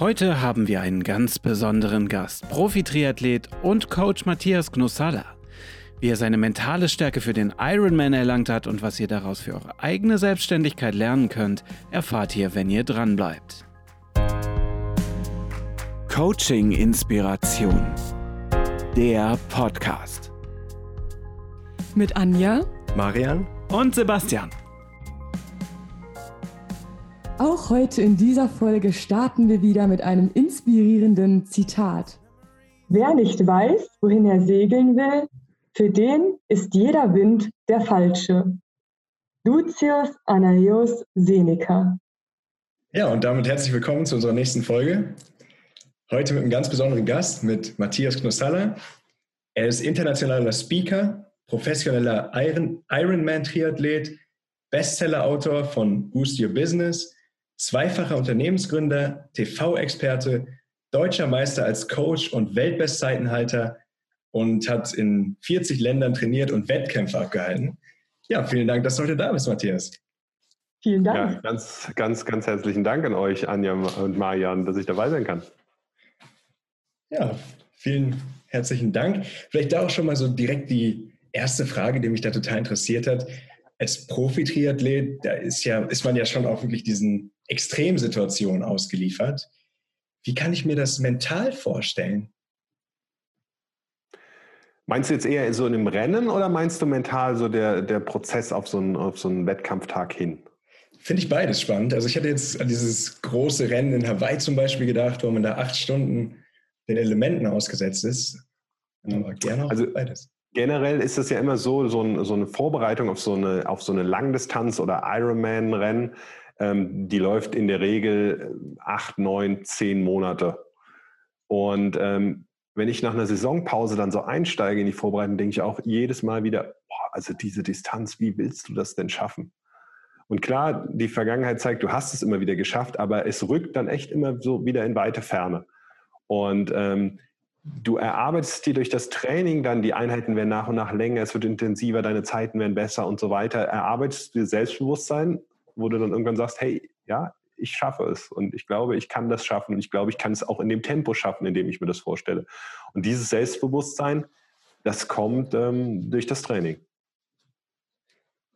Heute haben wir einen ganz besonderen Gast, Profi-Triathlet und Coach Matthias Knussalla. Wie er seine mentale Stärke für den Ironman erlangt hat und was ihr daraus für eure eigene Selbstständigkeit lernen könnt, erfahrt ihr, wenn ihr dran bleibt. Coaching Inspiration. Der Podcast. Mit Anja, Marian und Sebastian. Auch heute in dieser Folge starten wir wieder mit einem inspirierenden Zitat. Wer nicht weiß, wohin er segeln will, für den ist jeder Wind der falsche. Lucius Anaios Seneca. Ja, und damit herzlich willkommen zu unserer nächsten Folge. Heute mit einem ganz besonderen Gast, mit Matthias Knussalla. Er ist internationaler Speaker, professioneller Iron Ironman-Triathlet, Bestseller-Autor von Boost Your Business zweifacher Unternehmensgründer, TV-Experte, deutscher Meister als Coach und Weltbestzeitenhalter und hat in 40 Ländern trainiert und Wettkämpfe abgehalten. Ja, vielen Dank, dass du heute da bist, Matthias. Vielen Dank. Ja, ganz, ganz, ganz herzlichen Dank an euch, Anja und Marian, dass ich dabei sein kann. Ja, vielen herzlichen Dank. Vielleicht da auch schon mal so direkt die erste Frage, die mich da total interessiert hat. Als Profi-Triathlet, da ist ja, ist man ja schon auch wirklich diesen Extremsituation ausgeliefert. Wie kann ich mir das mental vorstellen? Meinst du jetzt eher so in einem Rennen oder meinst du mental so der, der Prozess auf so, einen, auf so einen Wettkampftag hin? Finde ich beides spannend. Also ich hatte jetzt an dieses große Rennen in Hawaii zum Beispiel gedacht, wo man da acht Stunden den Elementen ausgesetzt ist. Aber gerne auch also, beides. Generell ist es ja immer so, so, ein, so eine Vorbereitung auf so eine, auf so eine Langdistanz- oder Ironman-Rennen ähm, die läuft in der Regel äh, acht, neun, zehn Monate. Und ähm, wenn ich nach einer Saisonpause dann so einsteige in die Vorbereitung, denke ich auch jedes Mal wieder, boah, also diese Distanz, wie willst du das denn schaffen? Und klar, die Vergangenheit zeigt, du hast es immer wieder geschafft, aber es rückt dann echt immer so wieder in weite Ferne. Und ähm, du erarbeitest dir durch das Training dann, die Einheiten werden nach und nach länger, es wird intensiver, deine Zeiten werden besser und so weiter. Erarbeitest du dir Selbstbewusstsein wo du dann irgendwann sagst, hey, ja, ich schaffe es und ich glaube, ich kann das schaffen und ich glaube, ich kann es auch in dem Tempo schaffen, in dem ich mir das vorstelle. Und dieses Selbstbewusstsein, das kommt ähm, durch das Training.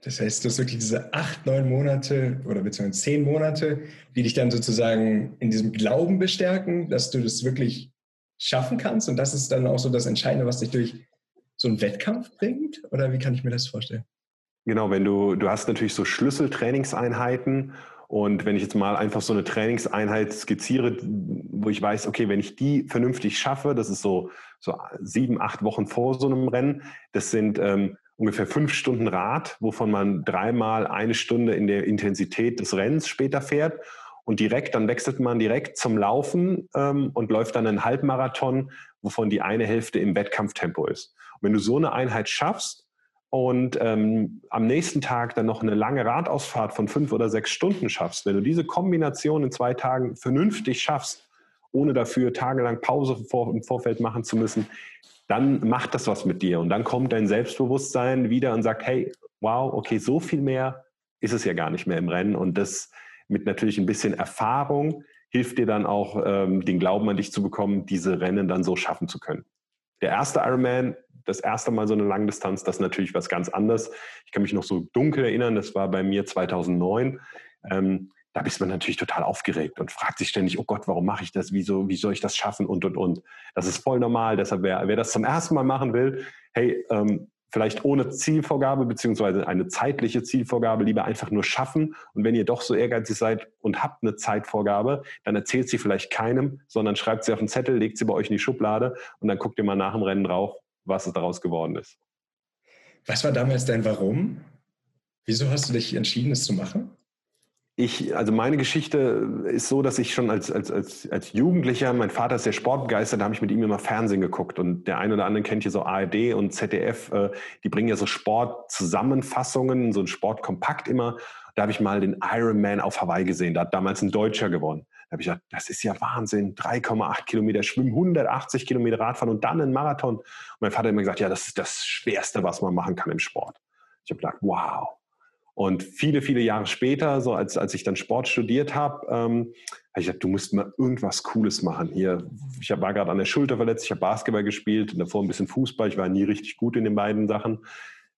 Das heißt, du hast wirklich diese acht, neun Monate oder beziehungsweise zehn Monate, die dich dann sozusagen in diesem Glauben bestärken, dass du das wirklich schaffen kannst und das ist dann auch so das Entscheidende, was dich durch so einen Wettkampf bringt? Oder wie kann ich mir das vorstellen? Genau, wenn du, du hast natürlich so Schlüsseltrainingseinheiten und wenn ich jetzt mal einfach so eine Trainingseinheit skizziere, wo ich weiß, okay, wenn ich die vernünftig schaffe, das ist so, so sieben, acht Wochen vor so einem Rennen, das sind ähm, ungefähr fünf Stunden Rad, wovon man dreimal eine Stunde in der Intensität des Rennens später fährt. Und direkt, dann wechselt man direkt zum Laufen ähm, und läuft dann einen Halbmarathon, wovon die eine Hälfte im Wettkampftempo ist. Und wenn du so eine Einheit schaffst, und ähm, am nächsten Tag dann noch eine lange Radausfahrt von fünf oder sechs Stunden schaffst, wenn du diese Kombination in zwei Tagen vernünftig schaffst, ohne dafür tagelang Pause im Vorfeld machen zu müssen, dann macht das was mit dir. Und dann kommt dein Selbstbewusstsein wieder und sagt, hey, wow, okay, so viel mehr ist es ja gar nicht mehr im Rennen. Und das mit natürlich ein bisschen Erfahrung hilft dir dann auch, ähm, den Glauben an dich zu bekommen, diese Rennen dann so schaffen zu können. Der erste Ironman das erste Mal so eine Langdistanz, das ist natürlich was ganz anderes. Ich kann mich noch so dunkel erinnern, das war bei mir 2009. Ähm, da bist man natürlich total aufgeregt und fragt sich ständig, oh Gott, warum mache ich das? Wieso, wie soll ich das schaffen? Und, und, und. Das ist voll normal. Deshalb, wer, wer das zum ersten Mal machen will, hey, ähm, vielleicht ohne Zielvorgabe beziehungsweise eine zeitliche Zielvorgabe lieber einfach nur schaffen. Und wenn ihr doch so ehrgeizig seid und habt eine Zeitvorgabe, dann erzählt sie vielleicht keinem, sondern schreibt sie auf einen Zettel, legt sie bei euch in die Schublade und dann guckt ihr mal nach dem Rennen drauf was daraus geworden ist. Was war damals dein Warum? Wieso hast du dich entschieden, es zu machen? Ich, also meine Geschichte ist so, dass ich schon als, als, als, als Jugendlicher, mein Vater ist sehr sportbegeistert, da habe ich mit ihm immer Fernsehen geguckt. Und der eine oder andere kennt hier so ARD und ZDF, äh, die bringen ja so Sportzusammenfassungen, so ein Sportkompakt immer. Da habe ich mal den Ironman auf Hawaii gesehen. Da hat damals ein Deutscher gewonnen. Da habe ich gedacht, das ist ja Wahnsinn. 3,8 Kilometer Schwimmen, 180 Kilometer Radfahren und dann ein Marathon. Und mein Vater hat immer gesagt, ja, das ist das Schwerste, was man machen kann im Sport. Ich habe gedacht, wow. Und viele, viele Jahre später, so als, als ich dann Sport studiert habe, ähm, habe ich gesagt, du musst mal irgendwas Cooles machen. Hier, ich war gerade an der Schulter verletzt, ich habe Basketball gespielt und davor ein bisschen Fußball. Ich war nie richtig gut in den beiden Sachen.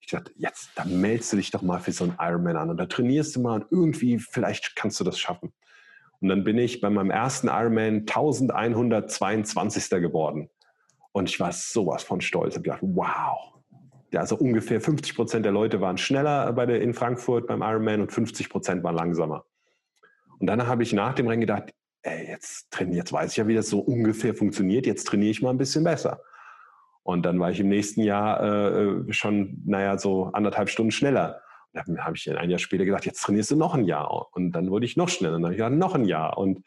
Ich dachte, jetzt, da meldest du dich doch mal für so einen Ironman an und da trainierst du mal und irgendwie, vielleicht kannst du das schaffen. Und dann bin ich bei meinem ersten Ironman 1122. geworden. Und ich war sowas von stolz. Ich habe gedacht, wow. Ja, also ungefähr 50 Prozent der Leute waren schneller bei der, in Frankfurt beim Ironman und 50 Prozent waren langsamer. Und dann habe ich nach dem Rennen gedacht, ey, jetzt trainiere, jetzt weiß ich ja, wie das so ungefähr funktioniert, jetzt trainiere ich mal ein bisschen besser. Und dann war ich im nächsten Jahr äh, schon, naja, so anderthalb Stunden schneller. Dann habe ich ein Jahr später gesagt, jetzt trainierst du noch ein Jahr. Und dann wurde ich noch schneller. Und dann habe ich gesagt, noch ein Jahr. Und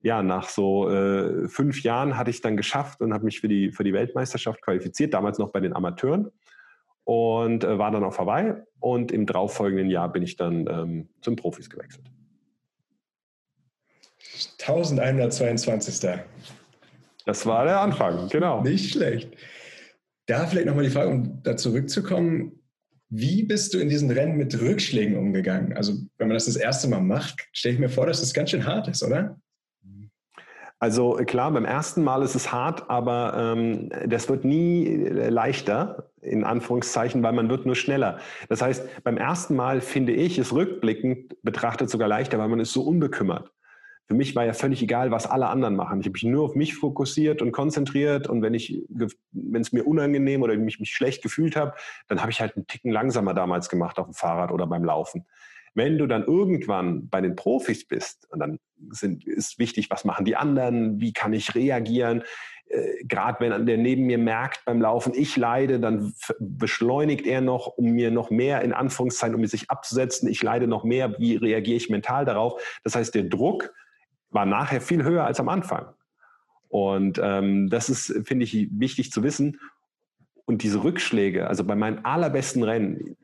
ja, nach so äh, fünf Jahren hatte ich dann geschafft und habe mich für die, für die Weltmeisterschaft qualifiziert, damals noch bei den Amateuren. Und äh, war dann auch vorbei. Und im darauffolgenden Jahr bin ich dann ähm, zum Profis gewechselt. 1122. Das war der Anfang, genau. Nicht schlecht. Da vielleicht nochmal die Frage, um da zurückzukommen. Wie bist du in diesen Rennen mit Rückschlägen umgegangen? Also, wenn man das das erste Mal macht, stelle ich mir vor, dass das ganz schön hart ist, oder? Also klar, beim ersten Mal ist es hart, aber ähm, das wird nie leichter, in Anführungszeichen, weil man wird nur schneller. Das heißt, beim ersten Mal finde ich es rückblickend betrachtet sogar leichter, weil man ist so unbekümmert für mich war ja völlig egal, was alle anderen machen. Ich habe mich nur auf mich fokussiert und konzentriert und wenn ich, wenn es mir unangenehm oder ich mich schlecht gefühlt habe, dann habe ich halt einen Ticken langsamer damals gemacht auf dem Fahrrad oder beim Laufen. Wenn du dann irgendwann bei den Profis bist, und dann sind, ist wichtig, was machen die anderen, wie kann ich reagieren, äh, gerade wenn der neben mir merkt beim Laufen, ich leide, dann beschleunigt er noch, um mir noch mehr in Anführungszeichen, um sich abzusetzen, ich leide noch mehr, wie reagiere ich mental darauf. Das heißt, der Druck, war nachher viel höher als am Anfang. Und ähm, das ist, finde ich, wichtig zu wissen. Und diese Rückschläge, also bei meinen allerbesten Rennen,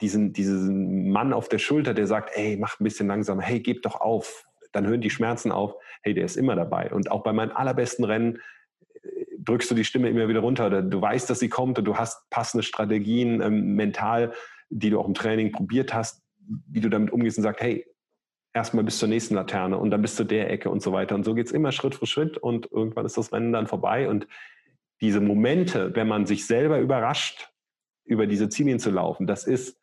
diesen, diesen Mann auf der Schulter, der sagt, hey, mach ein bisschen langsamer, hey, gib doch auf, dann hören die Schmerzen auf, hey, der ist immer dabei. Und auch bei meinen allerbesten Rennen äh, drückst du die Stimme immer wieder runter. Oder du weißt, dass sie kommt und du hast passende Strategien ähm, mental, die du auch im Training probiert hast, wie du damit umgehst und sagst, hey, erstmal bis zur nächsten Laterne und dann bis zu der Ecke und so weiter. Und so geht es immer Schritt für Schritt und irgendwann ist das Rennen dann vorbei. Und diese Momente, wenn man sich selber überrascht, über diese Ziellinie zu laufen, das ist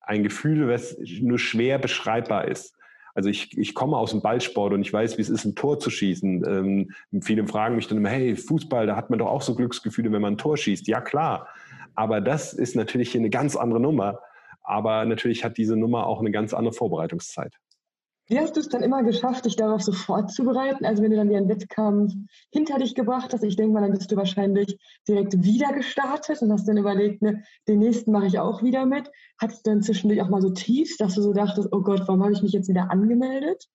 ein Gefühl, was nur schwer beschreibbar ist. Also ich, ich komme aus dem Ballsport und ich weiß, wie es ist, ein Tor zu schießen. Ähm, viele fragen mich dann immer, hey, Fußball, da hat man doch auch so Glücksgefühle, wenn man ein Tor schießt. Ja, klar. Aber das ist natürlich hier eine ganz andere Nummer. Aber natürlich hat diese Nummer auch eine ganz andere Vorbereitungszeit. Wie hast du es dann immer geschafft, dich darauf so vorzubereiten? Also wenn du dann wieder einen Wettkampf hinter dich gebracht hast, ich denke mal, dann bist du wahrscheinlich direkt wieder gestartet und hast dann überlegt, ne, den nächsten mache ich auch wieder mit. Hattest du dann zwischendurch auch mal so Tiefs, dass du so dachtest, oh Gott, warum habe ich mich jetzt wieder angemeldet?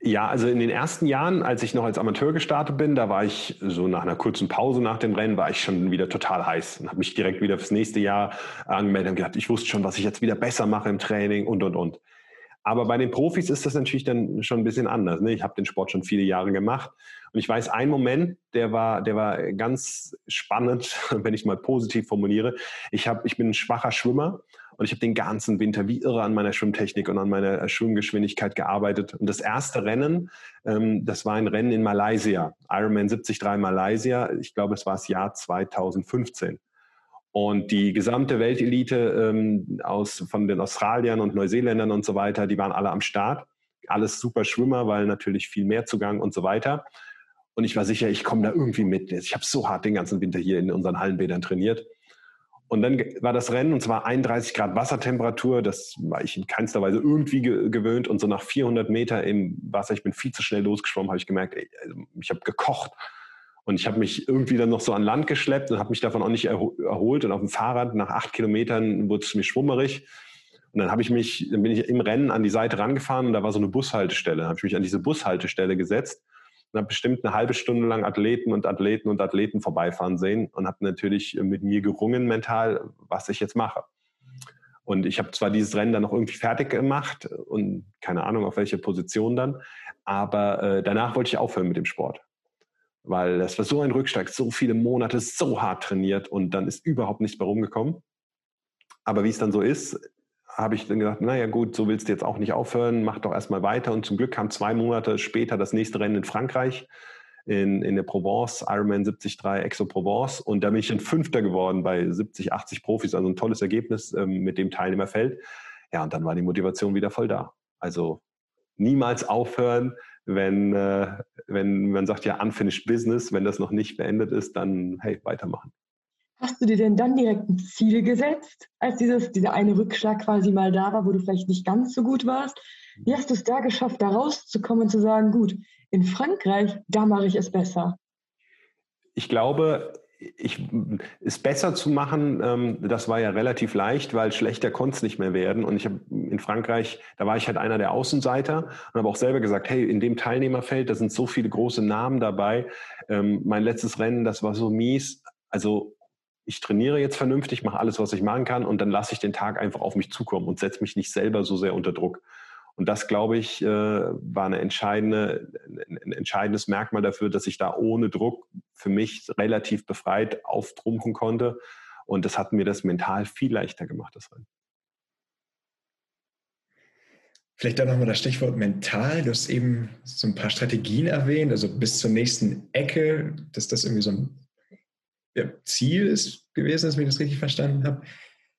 Ja, also in den ersten Jahren, als ich noch als Amateur gestartet bin, da war ich so nach einer kurzen Pause nach dem Rennen, war ich schon wieder total heiß und habe mich direkt wieder fürs nächste Jahr angemeldet und gedacht, ich wusste schon, was ich jetzt wieder besser mache im Training und, und, und. Aber bei den Profis ist das natürlich dann schon ein bisschen anders. Ne? Ich habe den Sport schon viele Jahre gemacht und ich weiß, ein Moment, der war, der war ganz spannend, wenn ich mal positiv formuliere. Ich, hab, ich bin ein schwacher Schwimmer und ich habe den ganzen Winter wie irre an meiner Schwimmtechnik und an meiner Schwimmgeschwindigkeit gearbeitet. Und das erste Rennen, ähm, das war ein Rennen in Malaysia, Ironman 73 Malaysia. Ich glaube, es war das Jahr 2015. Und die gesamte Weltelite ähm, aus, von den Australiern und Neuseeländern und so weiter, die waren alle am Start. Alles super Schwimmer, weil natürlich viel mehr Zugang und so weiter. Und ich war sicher, ich komme da irgendwie mit. Ich habe so hart den ganzen Winter hier in unseren Hallenbädern trainiert. Und dann war das Rennen, und zwar 31 Grad Wassertemperatur. Das war ich in keinster Weise irgendwie ge gewöhnt. Und so nach 400 Meter im Wasser, ich bin viel zu schnell losgeschwommen, habe ich gemerkt, ey, also ich habe gekocht. Und ich habe mich irgendwie dann noch so an Land geschleppt und habe mich davon auch nicht erholt. Und auf dem Fahrrad nach acht Kilometern wurde es mir schwummerig. Und dann habe ich mich, dann bin ich im Rennen an die Seite rangefahren und da war so eine Bushaltestelle. Dann habe ich mich an diese Bushaltestelle gesetzt und habe bestimmt eine halbe Stunde lang Athleten und Athleten und Athleten vorbeifahren sehen und habe natürlich mit mir gerungen mental, was ich jetzt mache. Und ich habe zwar dieses Rennen dann noch irgendwie fertig gemacht und keine Ahnung auf welche Position dann, aber äh, danach wollte ich aufhören mit dem Sport weil das war so ein Rückschlag, so viele Monate, so hart trainiert und dann ist überhaupt nichts mehr rumgekommen. Aber wie es dann so ist, habe ich dann gesagt, naja gut, so willst du jetzt auch nicht aufhören, mach doch erstmal weiter. Und zum Glück kam zwei Monate später das nächste Rennen in Frankreich, in, in der Provence, Ironman 73 Exo-Provence. Und da bin ich dann Fünfter geworden bei 70, 80 Profis, also ein tolles Ergebnis ähm, mit dem Teilnehmerfeld. Ja, und dann war die Motivation wieder voll da. Also niemals aufhören, wenn, äh, wenn man sagt, ja, unfinished business, wenn das noch nicht beendet ist, dann hey, weitermachen. Hast du dir denn dann direkt ein Ziel gesetzt, als dieses, dieser eine Rückschlag quasi mal da war, wo du vielleicht nicht ganz so gut warst? Wie hast du es da geschafft, da rauszukommen und zu sagen, gut, in Frankreich, da mache ich es besser? Ich glaube, ich, es besser zu machen, ähm, das war ja relativ leicht, weil schlechter konnte es nicht mehr werden. Und ich habe in Frankreich, da war ich halt einer der Außenseiter und habe auch selber gesagt, hey, in dem Teilnehmerfeld, da sind so viele große Namen dabei. Ähm, mein letztes Rennen, das war so mies. Also ich trainiere jetzt vernünftig, mache alles, was ich machen kann und dann lasse ich den Tag einfach auf mich zukommen und setze mich nicht selber so sehr unter Druck. Und das, glaube ich, äh, war eine entscheidende, ein entscheidendes Merkmal dafür, dass ich da ohne Druck für mich relativ befreit auftrumpfen konnte. Und das hat mir das mental viel leichter gemacht, das Rennen. Vielleicht dann nochmal das Stichwort mental. Du hast eben so ein paar Strategien erwähnt, also bis zur nächsten Ecke, dass das irgendwie so ein Ziel ist gewesen, dass ich das richtig verstanden habe.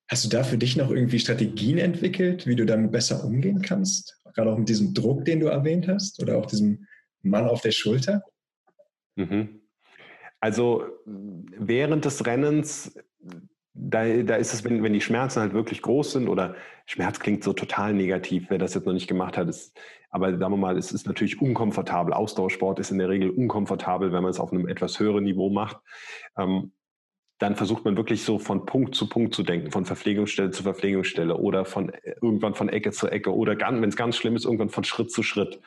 Hast du da für dich noch irgendwie Strategien entwickelt, wie du damit besser umgehen kannst? Gerade auch mit diesem Druck, den du erwähnt hast oder auch diesem Mann auf der Schulter? Mhm. Also während des Rennens, da, da ist es, wenn, wenn die Schmerzen halt wirklich groß sind oder Schmerz klingt so total negativ, wer das jetzt noch nicht gemacht hat, ist, aber sagen wir mal, es ist natürlich unkomfortabel. Ausdauersport ist in der Regel unkomfortabel, wenn man es auf einem etwas höheren Niveau macht. Ähm, dann versucht man wirklich so von Punkt zu Punkt zu denken, von Verpflegungsstelle zu Verpflegungsstelle oder von äh, irgendwann von Ecke zu Ecke oder wenn es ganz schlimm ist, irgendwann von Schritt zu Schritt.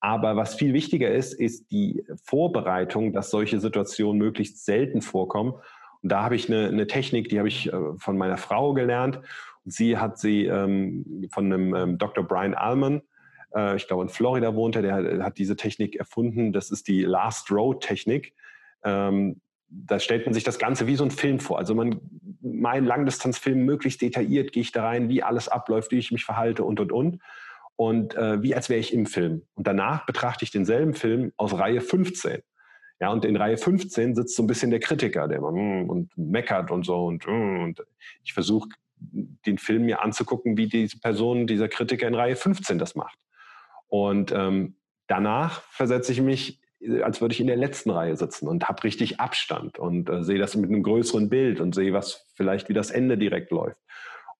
Aber was viel wichtiger ist, ist die Vorbereitung, dass solche Situationen möglichst selten vorkommen. Und da habe ich eine, eine Technik, die habe ich äh, von meiner Frau gelernt. Und sie hat sie ähm, von einem ähm, Dr. Brian Allman, äh, ich glaube in Florida wohnt er, der hat diese Technik erfunden. Das ist die Last Row Technik. Ähm, da stellt man sich das Ganze wie so ein Film vor. Also man, mein Langdistanzfilm möglichst detailliert gehe ich da rein, wie alles abläuft, wie ich mich verhalte und und und. Und äh, wie als wäre ich im Film. Und danach betrachte ich denselben Film aus Reihe 15. Ja, und in Reihe 15 sitzt so ein bisschen der Kritiker, der immer mm, und meckert und so und, mm, und ich versuche den Film mir anzugucken, wie diese Person, dieser Kritiker in Reihe 15 das macht. Und ähm, danach versetze ich mich als würde ich in der letzten Reihe sitzen und habe richtig Abstand und äh, sehe das mit einem größeren Bild und sehe, was vielleicht wie das Ende direkt läuft.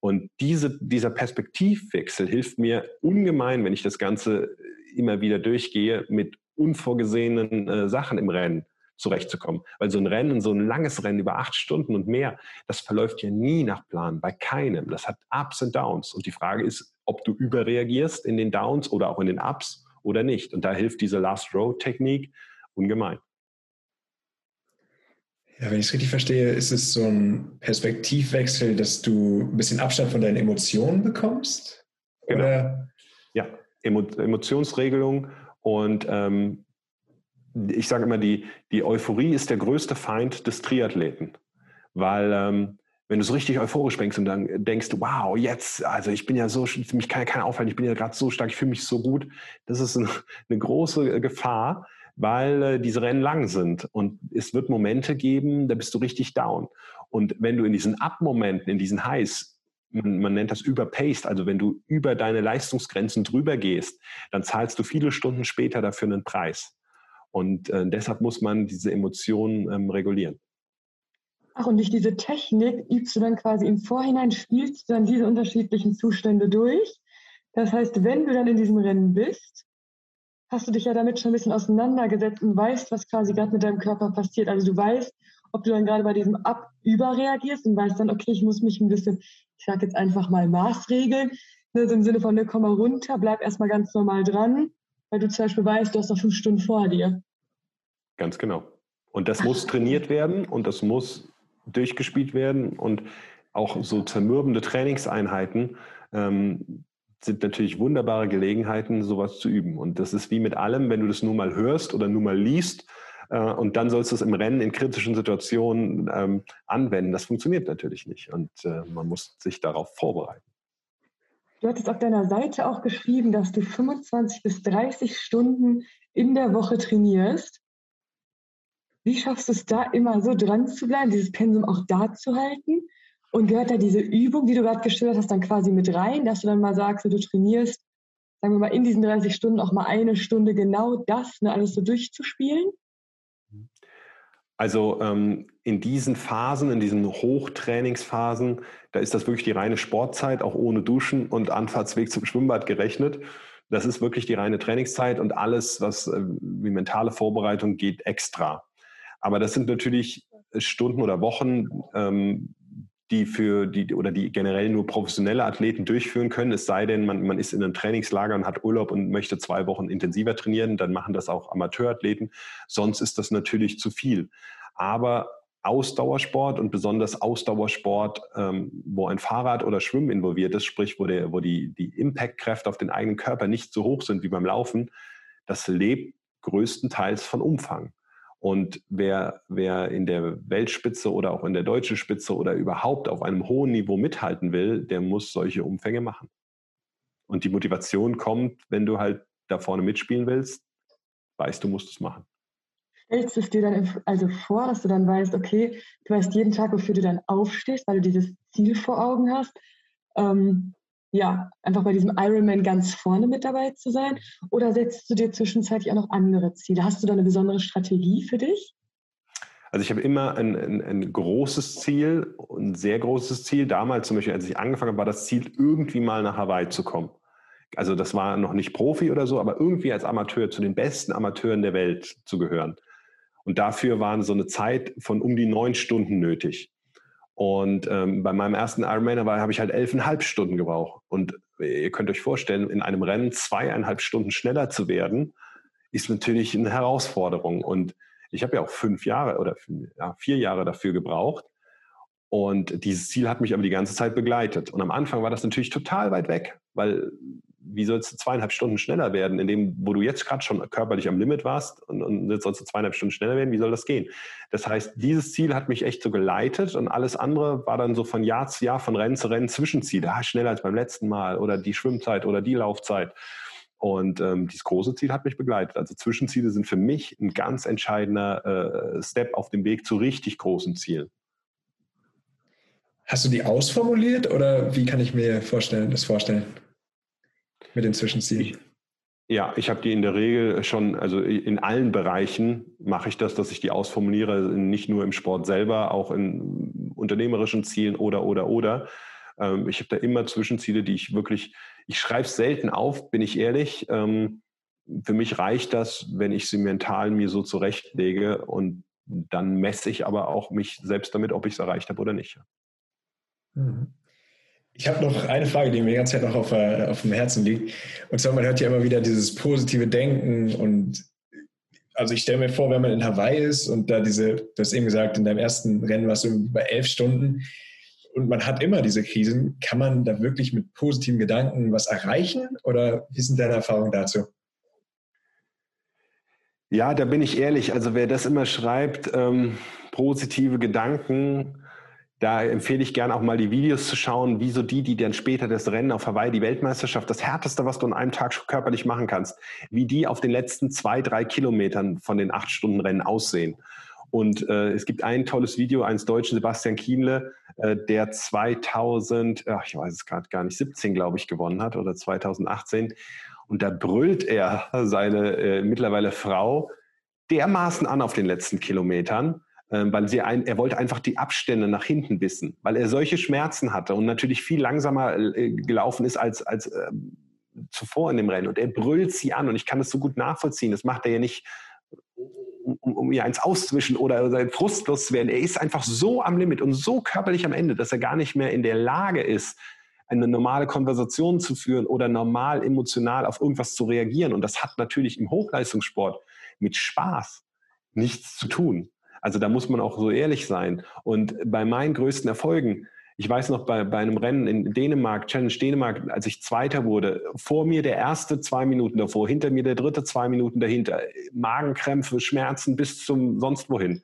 Und diese, dieser Perspektivwechsel hilft mir ungemein, wenn ich das Ganze immer wieder durchgehe, mit unvorgesehenen äh, Sachen im Rennen zurechtzukommen. Weil so ein Rennen, so ein langes Rennen über acht Stunden und mehr, das verläuft ja nie nach Plan, bei keinem. Das hat Ups und Downs. Und die Frage ist, ob du überreagierst in den Downs oder auch in den Ups oder nicht. Und da hilft diese Last-Row-Technik ungemein. Ja, wenn ich es richtig verstehe, ist es so ein Perspektivwechsel, dass du ein bisschen Abstand von deinen Emotionen bekommst? Genau. Oder? Ja, Emo Emotionsregelung und ähm, ich sage immer, die, die Euphorie ist der größte Feind des Triathleten, weil ähm, wenn du so richtig euphorisch denkst und dann denkst, wow, jetzt, also ich bin ja so, mich kann ja keiner aufhalten, ich bin ja gerade so stark, ich fühle mich so gut. Das ist eine, eine große Gefahr, weil äh, diese Rennen lang sind und es wird Momente geben, da bist du richtig down. Und wenn du in diesen Up-Momenten, in diesen Highs, man, man nennt das überpaced, also wenn du über deine Leistungsgrenzen drüber gehst, dann zahlst du viele Stunden später dafür einen Preis. Und äh, deshalb muss man diese Emotionen ähm, regulieren. Ach, und durch diese Technik übst du dann quasi im Vorhinein, spielst du dann diese unterschiedlichen Zustände durch. Das heißt, wenn du dann in diesem Rennen bist, hast du dich ja damit schon ein bisschen auseinandergesetzt und weißt, was quasi gerade mit deinem Körper passiert. Also du weißt, ob du dann gerade bei diesem Ab überreagierst und weißt dann, okay, ich muss mich ein bisschen, ich sage jetzt einfach mal Maßregeln, ne, so im Sinne von, ne, komm mal runter, bleib erstmal ganz normal dran, weil du zum Beispiel weißt, du hast noch fünf Stunden vor dir. Ganz genau. Und das muss trainiert werden und das muss durchgespielt werden und auch so zermürbende Trainingseinheiten ähm, sind natürlich wunderbare Gelegenheiten, sowas zu üben. Und das ist wie mit allem, wenn du das nur mal hörst oder nur mal liest äh, und dann sollst du es im Rennen in kritischen Situationen ähm, anwenden. Das funktioniert natürlich nicht und äh, man muss sich darauf vorbereiten. Du hattest auf deiner Seite auch geschrieben, dass du 25 bis 30 Stunden in der Woche trainierst. Wie schaffst du es da immer so dran zu bleiben, dieses Pensum auch da zu halten? Und gehört da diese Übung, die du gerade gestellt hast, dann quasi mit rein, dass du dann mal sagst, du trainierst, sagen wir mal, in diesen 30 Stunden auch mal eine Stunde genau das, ne, alles so durchzuspielen? Also ähm, in diesen Phasen, in diesen Hochtrainingsphasen, da ist das wirklich die reine Sportzeit, auch ohne Duschen und Anfahrtsweg zum Schwimmbad gerechnet. Das ist wirklich die reine Trainingszeit und alles, was äh, wie mentale Vorbereitung geht, extra. Aber das sind natürlich Stunden oder Wochen, ähm, die für die oder die generell nur professionelle Athleten durchführen können, es sei denn, man, man ist in einem Trainingslager und hat Urlaub und möchte zwei Wochen intensiver trainieren, dann machen das auch Amateurathleten. Sonst ist das natürlich zu viel. Aber Ausdauersport und besonders Ausdauersport, ähm, wo ein Fahrrad oder Schwimmen involviert ist, sprich, wo, der, wo die, die Impactkräfte auf den eigenen Körper nicht so hoch sind wie beim Laufen, das lebt größtenteils von Umfang. Und wer, wer in der Weltspitze oder auch in der deutschen Spitze oder überhaupt auf einem hohen Niveau mithalten will, der muss solche Umfänge machen. Und die Motivation kommt, wenn du halt da vorne mitspielen willst, weißt du, musst es machen. Stellst du es dir dann also vor, dass du dann weißt, okay, du weißt jeden Tag, wofür du dann aufstehst, weil du dieses Ziel vor Augen hast? Ähm, ja, einfach bei diesem Ironman ganz vorne mit dabei zu sein? Oder setzt du dir zwischenzeitlich auch noch andere Ziele? Hast du da eine besondere Strategie für dich? Also ich habe immer ein, ein, ein, großes Ziel, ein sehr großes Ziel. Damals zum Beispiel, als ich angefangen habe, war das Ziel, irgendwie mal nach Hawaii zu kommen. Also das war noch nicht Profi oder so, aber irgendwie als Amateur zu den besten Amateuren der Welt zu gehören. Und dafür waren so eine Zeit von um die neun Stunden nötig. Und ähm, bei meinem ersten Ironman habe ich halt elfeinhalb Stunden gebraucht. Und ihr könnt euch vorstellen, in einem Rennen zweieinhalb Stunden schneller zu werden, ist natürlich eine Herausforderung. Und ich habe ja auch fünf Jahre oder ja, vier Jahre dafür gebraucht. Und dieses Ziel hat mich aber die ganze Zeit begleitet. Und am Anfang war das natürlich total weit weg, weil wie sollst du zweieinhalb Stunden schneller werden, in dem, wo du jetzt gerade schon körperlich am Limit warst und, und jetzt sollst du zweieinhalb Stunden schneller werden, wie soll das gehen? Das heißt, dieses Ziel hat mich echt so geleitet und alles andere war dann so von Jahr zu Jahr, von Rennen zu Rennen Zwischenziele. Ah, schneller als beim letzten Mal oder die Schwimmzeit oder die Laufzeit. Und ähm, dieses große Ziel hat mich begleitet. Also Zwischenziele sind für mich ein ganz entscheidender äh, Step auf dem Weg zu richtig großen Zielen. Hast du die ausformuliert oder wie kann ich mir vorstellen, das vorstellen? Mit den Zwischenzielen? Ja, ich habe die in der Regel schon, also in allen Bereichen mache ich das, dass ich die ausformuliere, nicht nur im Sport selber, auch in unternehmerischen Zielen oder, oder, oder. Ähm, ich habe da immer Zwischenziele, die ich wirklich, ich schreibe es selten auf, bin ich ehrlich. Ähm, für mich reicht das, wenn ich sie mental mir so zurechtlege und dann messe ich aber auch mich selbst damit, ob ich es erreicht habe oder nicht. Mhm. Ich habe noch eine Frage, die mir die ganze Zeit noch auf, äh, auf dem Herzen liegt. Und zwar, man hört ja immer wieder dieses positive Denken und also ich stelle mir vor, wenn man in Hawaii ist und da diese, du hast eben gesagt, in deinem ersten Rennen warst du bei elf Stunden und man hat immer diese Krisen, kann man da wirklich mit positiven Gedanken was erreichen oder wie sind deine Erfahrungen dazu? Ja, da bin ich ehrlich. Also wer das immer schreibt, ähm, positive Gedanken, da empfehle ich gerne auch mal die Videos zu schauen, wie so die, die dann später das Rennen auf Hawaii, die Weltmeisterschaft, das härteste, was du an einem Tag körperlich machen kannst, wie die auf den letzten zwei, drei Kilometern von den acht Stunden Rennen aussehen. Und äh, es gibt ein tolles Video eines Deutschen, Sebastian Kienle, äh, der 2000, ach, ich weiß es gerade gar nicht, 17 glaube ich gewonnen hat oder 2018. Und da brüllt er seine äh, mittlerweile Frau dermaßen an auf den letzten Kilometern, weil sie ein, er wollte einfach die Abstände nach hinten wissen, weil er solche Schmerzen hatte und natürlich viel langsamer äh, gelaufen ist als, als äh, zuvor in dem Rennen. Und er brüllt sie an und ich kann das so gut nachvollziehen. Das macht er ja nicht, um, um ihr eins auszuwischen oder, frustlos zu werden. Er ist einfach so am Limit und so körperlich am Ende, dass er gar nicht mehr in der Lage ist, eine normale Konversation zu führen oder normal emotional auf irgendwas zu reagieren. Und das hat natürlich im Hochleistungssport mit Spaß nichts zu tun. Also da muss man auch so ehrlich sein. Und bei meinen größten Erfolgen, ich weiß noch bei, bei einem Rennen in Dänemark, Challenge Dänemark, als ich Zweiter wurde, vor mir der erste zwei Minuten davor, hinter mir der dritte zwei Minuten dahinter, Magenkrämpfe, Schmerzen bis zum sonst wohin.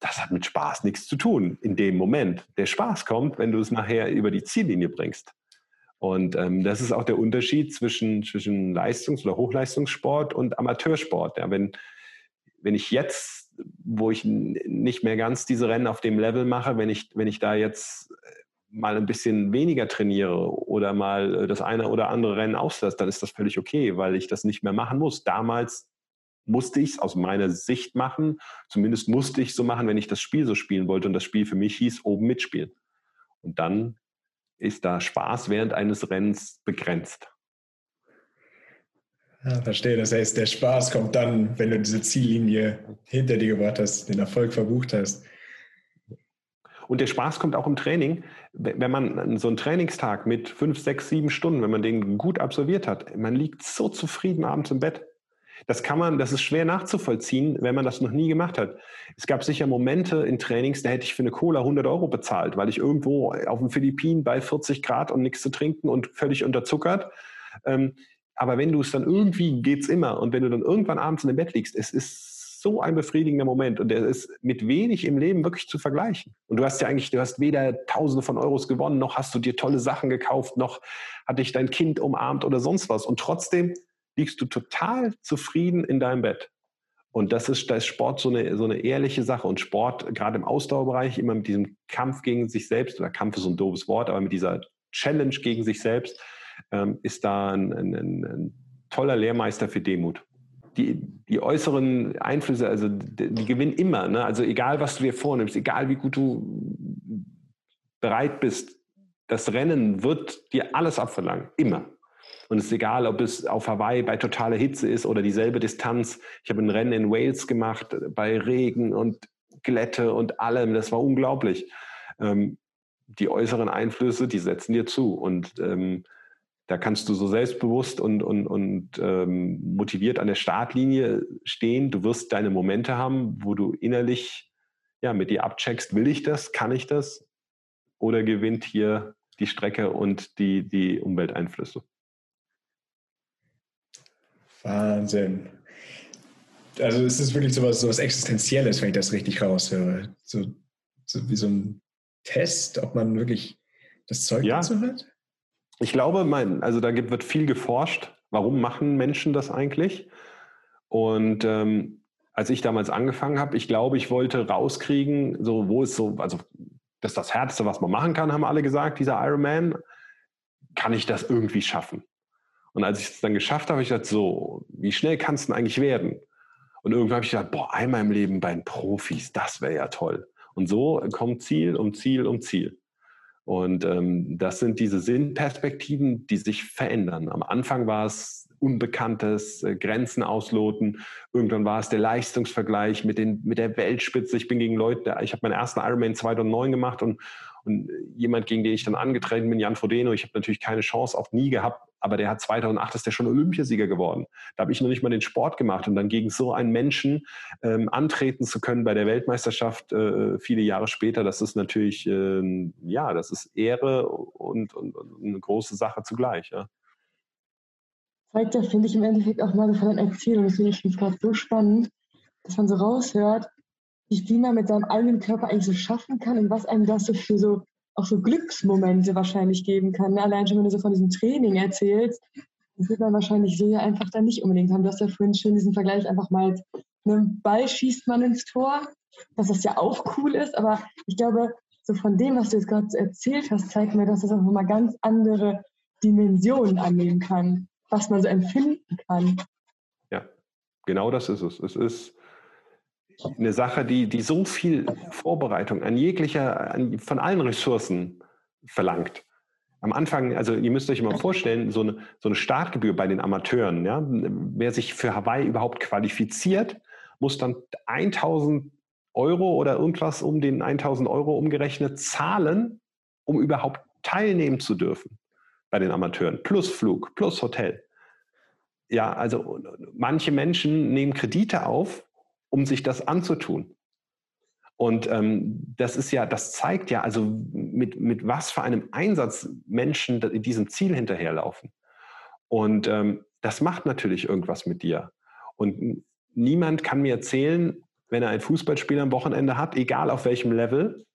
Das hat mit Spaß nichts zu tun in dem Moment. Der Spaß kommt, wenn du es nachher über die Ziellinie bringst. Und ähm, das ist auch der Unterschied zwischen, zwischen Leistungs- oder Hochleistungssport und Amateursport. Ja, wenn, wenn ich jetzt, wo ich nicht mehr ganz diese Rennen auf dem Level mache, wenn ich, wenn ich da jetzt äh, mal ein bisschen weniger trainiere oder mal äh, das eine oder andere Rennen auslasse, dann ist das völlig okay, weil ich das nicht mehr machen muss. Damals musste ich es aus meiner Sicht machen. Zumindest musste ich so machen, wenn ich das Spiel so spielen wollte. Und das Spiel für mich hieß oben mitspielen. Und dann ist da Spaß während eines Rennens begrenzt. Verstehe. Das heißt, der Spaß kommt dann, wenn du diese Ziellinie hinter dir gebracht hast, den Erfolg verbucht hast. Und der Spaß kommt auch im Training. Wenn man so einen Trainingstag mit fünf, sechs, sieben Stunden, wenn man den gut absolviert hat, man liegt so zufrieden abends im Bett. Das kann man, das ist schwer nachzuvollziehen, wenn man das noch nie gemacht hat. Es gab sicher Momente in Trainings, da hätte ich für eine Cola 100 Euro bezahlt, weil ich irgendwo auf den Philippinen bei 40 Grad und nichts zu trinken und völlig unterzuckert. Ähm, aber wenn du es dann irgendwie geht's immer und wenn du dann irgendwann abends in dem Bett liegst, es ist so ein befriedigender Moment und der ist mit wenig im Leben wirklich zu vergleichen. Und du hast ja eigentlich, du hast weder Tausende von Euros gewonnen, noch hast du dir tolle Sachen gekauft, noch hat dich dein Kind umarmt oder sonst was. Und trotzdem liegst du total zufrieden in deinem Bett. Und das ist, da ist Sport so eine, so eine ehrliche Sache. Und Sport, gerade im Ausdauerbereich, immer mit diesem Kampf gegen sich selbst, oder Kampf ist so ein doofes Wort, aber mit dieser Challenge gegen sich selbst, ähm, ist da ein, ein, ein, toller Lehrmeister für Demut. Die, die äußeren Einflüsse, also die, die gewinnen immer. Ne? Also egal, was du dir vornimmst, egal wie gut du bereit bist, das Rennen wird dir alles abverlangen. Immer. Und es ist egal, ob es auf Hawaii bei totaler Hitze ist oder dieselbe Distanz. Ich habe ein Rennen in Wales gemacht bei Regen und Glätte und allem. Das war unglaublich. Ähm, die äußeren Einflüsse, die setzen dir zu. Und ähm, da kannst du so selbstbewusst und, und, und ähm, motiviert an der Startlinie stehen. Du wirst deine Momente haben, wo du innerlich ja, mit dir abcheckst, will ich das, kann ich das? Oder gewinnt hier die Strecke und die, die Umwelteinflüsse? Wahnsinn. Also es ist wirklich sowas, sowas Existenzielles, wenn ich das richtig raushöre. So, so wie so ein Test, ob man wirklich das Zeug ja. dazu hat? Ich glaube, mein, also da wird viel geforscht. Warum machen Menschen das eigentlich? Und ähm, als ich damals angefangen habe, ich glaube, ich wollte rauskriegen, so wo ist so, also das ist das Härteste, was man machen kann, haben alle gesagt, dieser Ironman. Kann ich das irgendwie schaffen? Und als ich es dann geschafft habe, habe ich gesagt, so, wie schnell kann es denn eigentlich werden? Und irgendwann habe ich gedacht, boah, einmal im Leben bei den Profis, das wäre ja toll. Und so kommt Ziel um Ziel um Ziel. Und ähm, das sind diese Sinnperspektiven, die sich verändern. Am Anfang war es Unbekanntes, äh, Grenzen ausloten. Irgendwann war es der Leistungsvergleich mit, den, mit der Weltspitze. Ich bin gegen Leute, ich habe meinen ersten Ironman 2009 gemacht und, und jemand, gegen den ich dann angetreten bin, Jan Frodeno, ich habe natürlich keine Chance, auch nie gehabt, aber der hat 2008 ist der schon Olympiasieger geworden. Da habe ich noch nicht mal den Sport gemacht und dann gegen so einen Menschen ähm, antreten zu können bei der Weltmeisterschaft äh, viele Jahre später, das ist natürlich, äh, ja, das ist Ehre und, und, und eine große Sache zugleich. Ja. Zeigt ja, finde ich, im Endeffekt auch mal so von den Erzählungen, das finde ich gerade so spannend, dass man so raushört, wie viel man mit seinem eigenen Körper eigentlich so schaffen kann und was einem das so für so auch so Glücksmomente wahrscheinlich geben kann. Ne? Allein schon, wenn du so von diesem Training erzählst, das wird man wahrscheinlich so ja einfach dann nicht unbedingt haben. Du hast ja vorhin schön diesen Vergleich einfach mal, einen Ball schießt man ins Tor, dass das ja auch cool ist, aber ich glaube, so von dem, was du jetzt gerade erzählt hast, zeigt mir, dass das einfach mal ganz andere Dimensionen annehmen kann, was man so empfinden kann. Ja, genau das ist es. Es ist eine Sache, die, die so viel Vorbereitung an jeglicher, an, von allen Ressourcen verlangt. Am Anfang, also ihr müsst euch mal vorstellen, so eine, so eine Startgebühr bei den Amateuren, ja, wer sich für Hawaii überhaupt qualifiziert, muss dann 1000 Euro oder irgendwas um den 1000 Euro umgerechnet zahlen, um überhaupt teilnehmen zu dürfen bei den Amateuren. Plus Flug, plus Hotel. Ja, also manche Menschen nehmen Kredite auf, um sich das anzutun. Und ähm, das ist ja, das zeigt ja, also mit, mit was für einem Einsatz Menschen diesem Ziel hinterherlaufen. Und ähm, das macht natürlich irgendwas mit dir. Und niemand kann mir erzählen, wenn er ein Fußballspiel am Wochenende hat, egal auf welchem Level,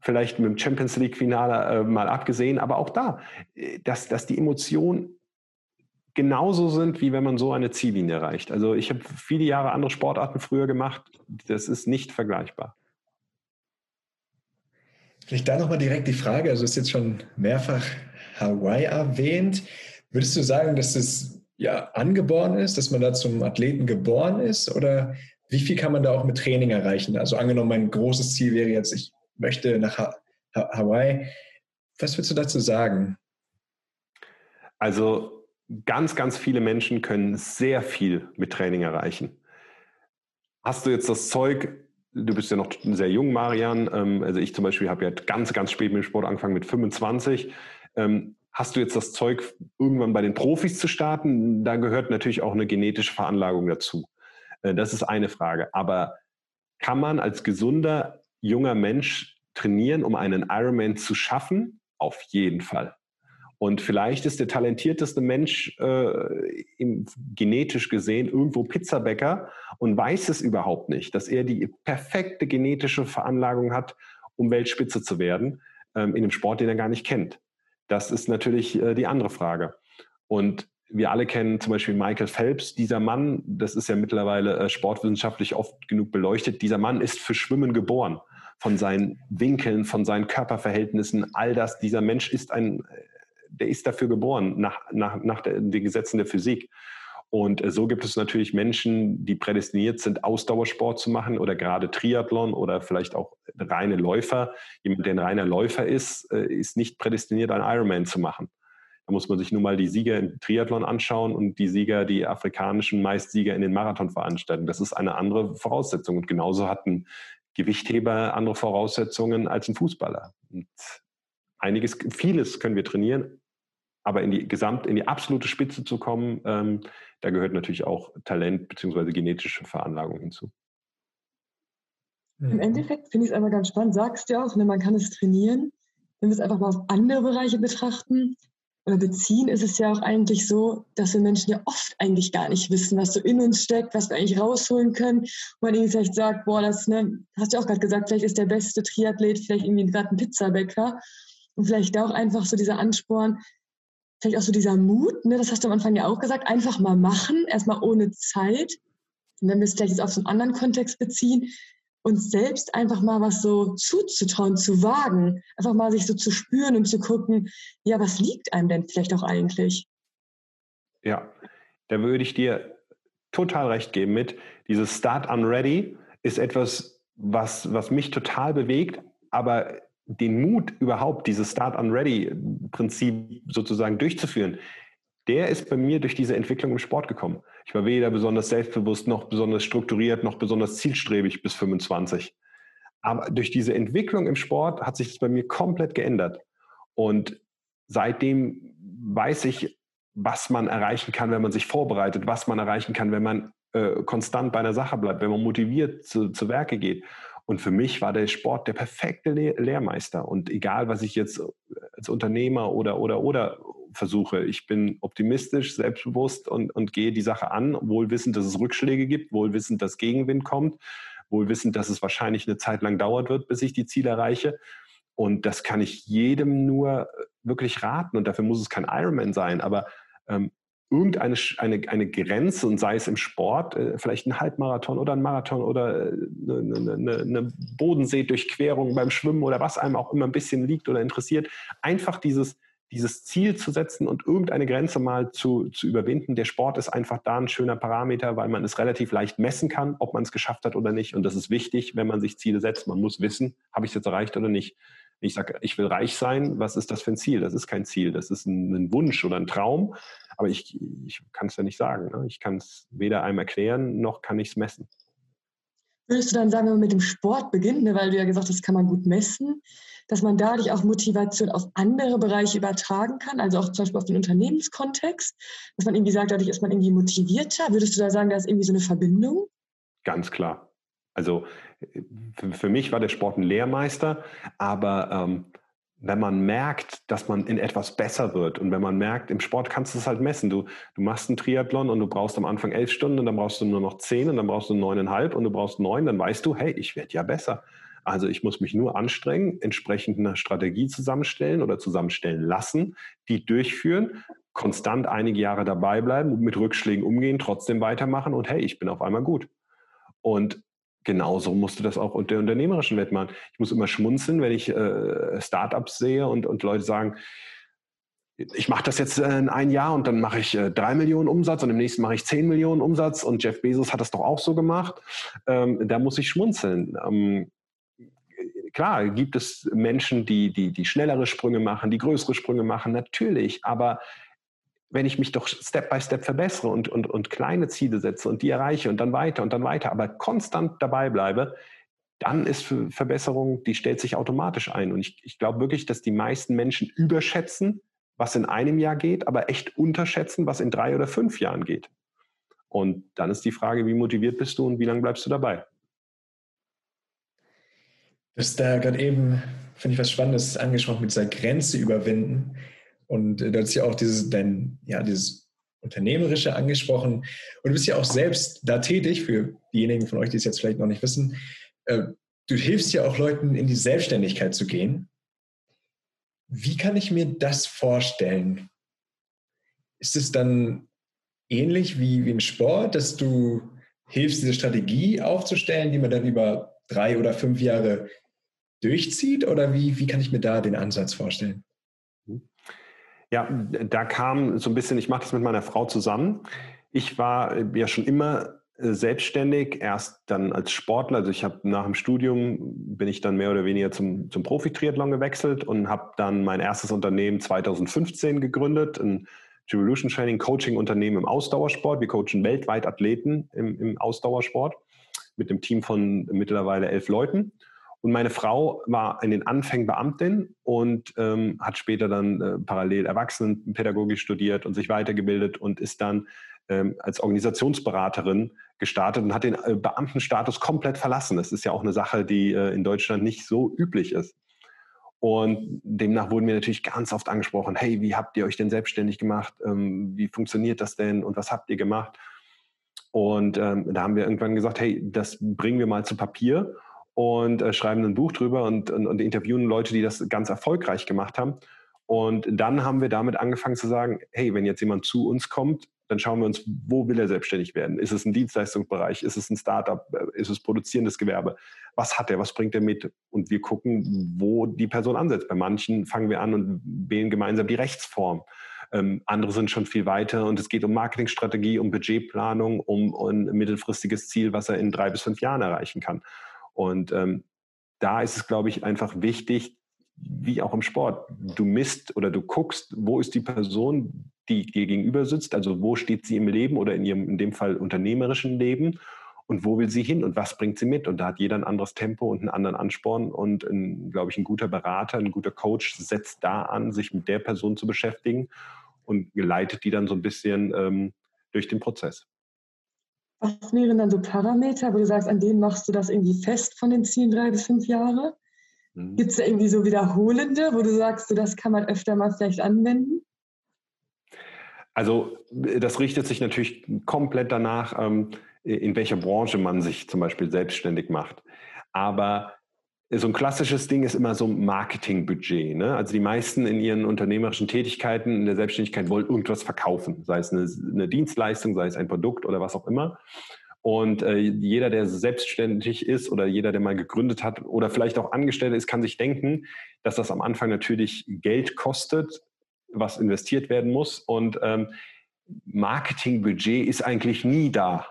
vielleicht mit dem Champions League-Finale äh, mal abgesehen, aber auch da, äh, dass, dass die Emotionen genauso sind, wie wenn man so eine Ziellinie erreicht. Also ich habe viele Jahre andere Sportarten früher gemacht, das ist nicht vergleichbar. Vielleicht da nochmal direkt die Frage, also ist jetzt schon mehrfach Hawaii erwähnt. Würdest du sagen, dass es ja angeboren ist, dass man da zum Athleten geboren ist oder wie viel kann man da auch mit Training erreichen? Also angenommen, mein großes Ziel wäre jetzt, ich möchte nach ha ha Hawaii. Was würdest du dazu sagen? Also ganz, ganz viele Menschen können sehr viel mit Training erreichen. Hast du jetzt das Zeug, du bist ja noch sehr jung, Marian, ähm, also ich zum Beispiel habe ja ganz, ganz spät mit dem Sport angefangen, mit 25. Ähm, hast du jetzt das Zeug, irgendwann bei den Profis zu starten? Da gehört natürlich auch eine genetische Veranlagung dazu. Äh, das ist eine Frage. Aber kann man als gesunder junger Mensch trainieren, um einen Ironman zu schaffen? Auf jeden Fall. Und vielleicht ist der talentierteste Mensch äh, im, genetisch gesehen irgendwo Pizzabäcker und weiß es überhaupt nicht, dass er die perfekte genetische Veranlagung hat, um Weltspitze zu werden, ähm, in einem Sport, den er gar nicht kennt. Das ist natürlich äh, die andere Frage. Und wir alle kennen zum Beispiel Michael Phelps. Dieser Mann, das ist ja mittlerweile äh, sportwissenschaftlich oft genug beleuchtet, dieser Mann ist für Schwimmen geboren. Von seinen Winkeln, von seinen Körperverhältnissen, all das. Dieser Mensch ist ein, der ist dafür geboren, nach, nach, nach den Gesetzen der Physik. Und äh, so gibt es natürlich Menschen, die prädestiniert sind, Ausdauersport zu machen oder gerade Triathlon oder vielleicht auch reine Läufer. Jemand, der ein reiner Läufer ist, äh, ist nicht prädestiniert, einen Ironman zu machen. Da muss man sich nun mal die Sieger im Triathlon anschauen und die Sieger, die afrikanischen Meistsieger in den Marathonveranstaltungen. Das ist eine andere Voraussetzung. Und genauso hat ein Gewichtheber andere Voraussetzungen als ein Fußballer. Und einiges, vieles können wir trainieren, aber in die Gesamt, in die absolute Spitze zu kommen, ähm, da gehört natürlich auch Talent bzw. genetische Veranlagung hinzu. Im Endeffekt finde ich es einfach ganz spannend, sagst du ja auch, ne, man kann es trainieren. Wenn wir es einfach mal auf andere Bereiche betrachten, oder beziehen, ist es ja auch eigentlich so, dass wir Menschen ja oft eigentlich gar nicht wissen, was so in uns steckt, was wir eigentlich rausholen können. Und man irgendwie vielleicht sagt, boah, das, ne, hast du auch gerade gesagt, vielleicht ist der beste Triathlet vielleicht irgendwie gerade ein Pizzabäcker. Und vielleicht auch einfach so dieser Ansporn, vielleicht auch so dieser Mut, ne, das hast du am Anfang ja auch gesagt, einfach mal machen, erstmal ohne Zeit. Und wenn wir es vielleicht jetzt auf so einen anderen Kontext beziehen, uns selbst einfach mal was so zuzutrauen, zu wagen, einfach mal sich so zu spüren und zu gucken, ja, was liegt einem denn vielleicht auch eigentlich? Ja, da würde ich dir total recht geben mit. Dieses Start Unready ist etwas, was, was mich total bewegt, aber den Mut überhaupt, dieses Start Unready-Prinzip sozusagen durchzuführen, der ist bei mir durch diese Entwicklung im Sport gekommen. Ich war weder besonders selbstbewusst, noch besonders strukturiert, noch besonders zielstrebig bis 25. Aber durch diese Entwicklung im Sport hat sich das bei mir komplett geändert. Und seitdem weiß ich, was man erreichen kann, wenn man sich vorbereitet, was man erreichen kann, wenn man äh, konstant bei einer Sache bleibt, wenn man motiviert zu, zu Werke geht. Und für mich war der Sport der perfekte Lehrmeister. Und egal, was ich jetzt als Unternehmer oder, oder, oder versuche. Ich bin optimistisch, selbstbewusst und, und gehe die Sache an, wohl wissend, dass es Rückschläge gibt, wohl wissend, dass Gegenwind kommt, wohl wissend, dass es wahrscheinlich eine Zeit lang dauert wird, bis ich die Ziele erreiche. Und das kann ich jedem nur wirklich raten. Und dafür muss es kein Ironman sein, aber ähm, irgendeine eine, eine Grenze, und sei es im Sport, äh, vielleicht ein Halbmarathon oder ein Marathon oder eine, eine, eine, eine Bodenseedurchquerung beim Schwimmen oder was einem auch immer ein bisschen liegt oder interessiert, einfach dieses dieses Ziel zu setzen und irgendeine Grenze mal zu, zu überwinden. Der Sport ist einfach da ein schöner Parameter, weil man es relativ leicht messen kann, ob man es geschafft hat oder nicht. Und das ist wichtig, wenn man sich Ziele setzt. Man muss wissen, habe ich es jetzt erreicht oder nicht. Ich sage, ich will reich sein, was ist das für ein Ziel? Das ist kein Ziel, das ist ein, ein Wunsch oder ein Traum. Aber ich, ich kann es ja nicht sagen. Ne? Ich kann es weder einem erklären, noch kann ich es messen. Würdest du dann sagen, wenn man mit dem Sport beginnt, ne, weil du ja gesagt hast, kann man gut messen, dass man dadurch auch Motivation auf andere Bereiche übertragen kann, also auch zum Beispiel auf den Unternehmenskontext, dass man irgendwie sagt, dadurch ist man irgendwie motivierter. Würdest du da sagen, da ist irgendwie so eine Verbindung? Ganz klar. Also für, für mich war der Sport ein Lehrmeister, aber ähm, wenn man merkt, dass man in etwas besser wird und wenn man merkt, im Sport kannst du es halt messen. Du, du machst einen Triathlon und du brauchst am Anfang elf Stunden und dann brauchst du nur noch zehn und dann brauchst du neuneinhalb und du brauchst neun, dann weißt du, hey, ich werde ja besser. Also ich muss mich nur anstrengen, entsprechend eine Strategie zusammenstellen oder zusammenstellen lassen, die durchführen, konstant einige Jahre dabei bleiben, mit Rückschlägen umgehen, trotzdem weitermachen und hey, ich bin auf einmal gut. Und genauso musst du das auch unter der unternehmerischen Welt machen. Ich muss immer schmunzeln, wenn ich äh, Startups sehe und, und Leute sagen, ich mache das jetzt in ein Jahr und dann mache ich äh, drei Millionen Umsatz und im nächsten mache ich zehn Millionen Umsatz und Jeff Bezos hat das doch auch so gemacht. Ähm, da muss ich schmunzeln. Ähm, klar gibt es Menschen, die, die, die schnellere Sprünge machen, die größere Sprünge machen, natürlich, aber wenn ich mich doch Step by Step verbessere und, und, und kleine Ziele setze und die erreiche und dann weiter und dann weiter, aber konstant dabei bleibe, dann ist Verbesserung, die stellt sich automatisch ein. Und ich, ich glaube wirklich, dass die meisten Menschen überschätzen, was in einem Jahr geht, aber echt unterschätzen, was in drei oder fünf Jahren geht. Und dann ist die Frage, wie motiviert bist du und wie lange bleibst du dabei? Du hast da gerade eben, finde ich, was Spannendes angesprochen mit dieser Grenze überwinden. Und äh, du hast ja auch dieses, dein, ja, dieses Unternehmerische angesprochen. Und du bist ja auch selbst da tätig, für diejenigen von euch, die es jetzt vielleicht noch nicht wissen. Äh, du hilfst ja auch Leuten, in die Selbstständigkeit zu gehen. Wie kann ich mir das vorstellen? Ist es dann ähnlich wie, wie im Sport, dass du hilfst, diese Strategie aufzustellen, die man dann über drei oder fünf Jahre durchzieht? Oder wie, wie kann ich mir da den Ansatz vorstellen? Ja, da kam so ein bisschen, ich mache das mit meiner Frau zusammen. Ich war äh, ja schon immer äh, selbstständig, erst dann als Sportler. Also ich habe nach dem Studium bin ich dann mehr oder weniger zum, zum Profi-Triathlon gewechselt und habe dann mein erstes Unternehmen 2015 gegründet, ein Revolution Training Coaching Unternehmen im Ausdauersport. Wir coachen weltweit Athleten im, im Ausdauersport mit einem Team von mittlerweile elf Leuten. Und meine Frau war in den Anfängen Beamtin und ähm, hat später dann äh, parallel Erwachsenenpädagogik studiert und sich weitergebildet und ist dann ähm, als Organisationsberaterin gestartet und hat den äh, Beamtenstatus komplett verlassen. Das ist ja auch eine Sache, die äh, in Deutschland nicht so üblich ist. Und demnach wurden wir natürlich ganz oft angesprochen, hey, wie habt ihr euch denn selbstständig gemacht? Ähm, wie funktioniert das denn und was habt ihr gemacht? Und ähm, da haben wir irgendwann gesagt, hey, das bringen wir mal zu Papier und äh, schreiben ein Buch drüber und, und, und interviewen Leute, die das ganz erfolgreich gemacht haben. Und dann haben wir damit angefangen zu sagen, hey, wenn jetzt jemand zu uns kommt, dann schauen wir uns, wo will er selbstständig werden? Ist es ein Dienstleistungsbereich? Ist es ein Startup? Ist es produzierendes Gewerbe? Was hat er? Was bringt er mit? Und wir gucken, wo die Person ansetzt. Bei manchen fangen wir an und wählen gemeinsam die Rechtsform. Ähm, andere sind schon viel weiter und es geht um Marketingstrategie, um Budgetplanung, um, um ein mittelfristiges Ziel, was er in drei bis fünf Jahren erreichen kann. Und ähm, da ist es, glaube ich, einfach wichtig, wie auch im Sport. Du misst oder du guckst, wo ist die Person, die dir gegenüber sitzt, also wo steht sie im Leben oder in ihrem, in dem Fall unternehmerischen Leben und wo will sie hin und was bringt sie mit? Und da hat jeder ein anderes Tempo und einen anderen Ansporn und, ein, glaube ich, ein guter Berater, ein guter Coach setzt da an, sich mit der Person zu beschäftigen und geleitet die dann so ein bisschen ähm, durch den Prozess. Was wären dann so Parameter, wo du sagst, an denen machst du das irgendwie fest von den Zielen drei bis fünf Jahre? Mhm. Gibt es da irgendwie so wiederholende, wo du sagst, so, das kann man öfter mal vielleicht anwenden? Also das richtet sich natürlich komplett danach, ähm, in welcher Branche man sich zum Beispiel selbstständig macht. Aber so ein klassisches Ding ist immer so Marketingbudget. Ne? Also die meisten in ihren unternehmerischen Tätigkeiten in der Selbstständigkeit wollen irgendwas verkaufen, sei es eine, eine Dienstleistung, sei es ein Produkt oder was auch immer. Und äh, jeder, der selbstständig ist oder jeder, der mal gegründet hat oder vielleicht auch Angestellter ist, kann sich denken, dass das am Anfang natürlich Geld kostet, was investiert werden muss. Und ähm, Marketingbudget ist eigentlich nie da.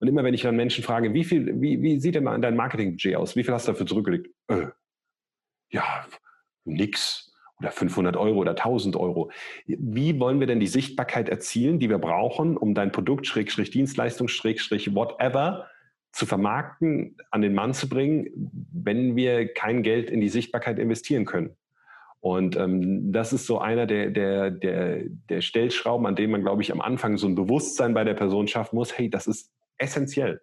Und immer wenn ich dann Menschen frage, wie viel, wie, wie sieht denn dein Marketingbudget aus? Wie viel hast du dafür zurückgelegt? Äh, ja, nix. Oder 500 Euro oder 1000 Euro. Wie wollen wir denn die Sichtbarkeit erzielen, die wir brauchen, um dein Produkt, Schrägstrich Dienstleistung, Schrägstrich whatever, zu vermarkten, an den Mann zu bringen, wenn wir kein Geld in die Sichtbarkeit investieren können? Und ähm, das ist so einer der, der, der, der Stellschrauben, an dem man, glaube ich, am Anfang so ein Bewusstsein bei der Person schaffen muss, hey, das ist essentiell.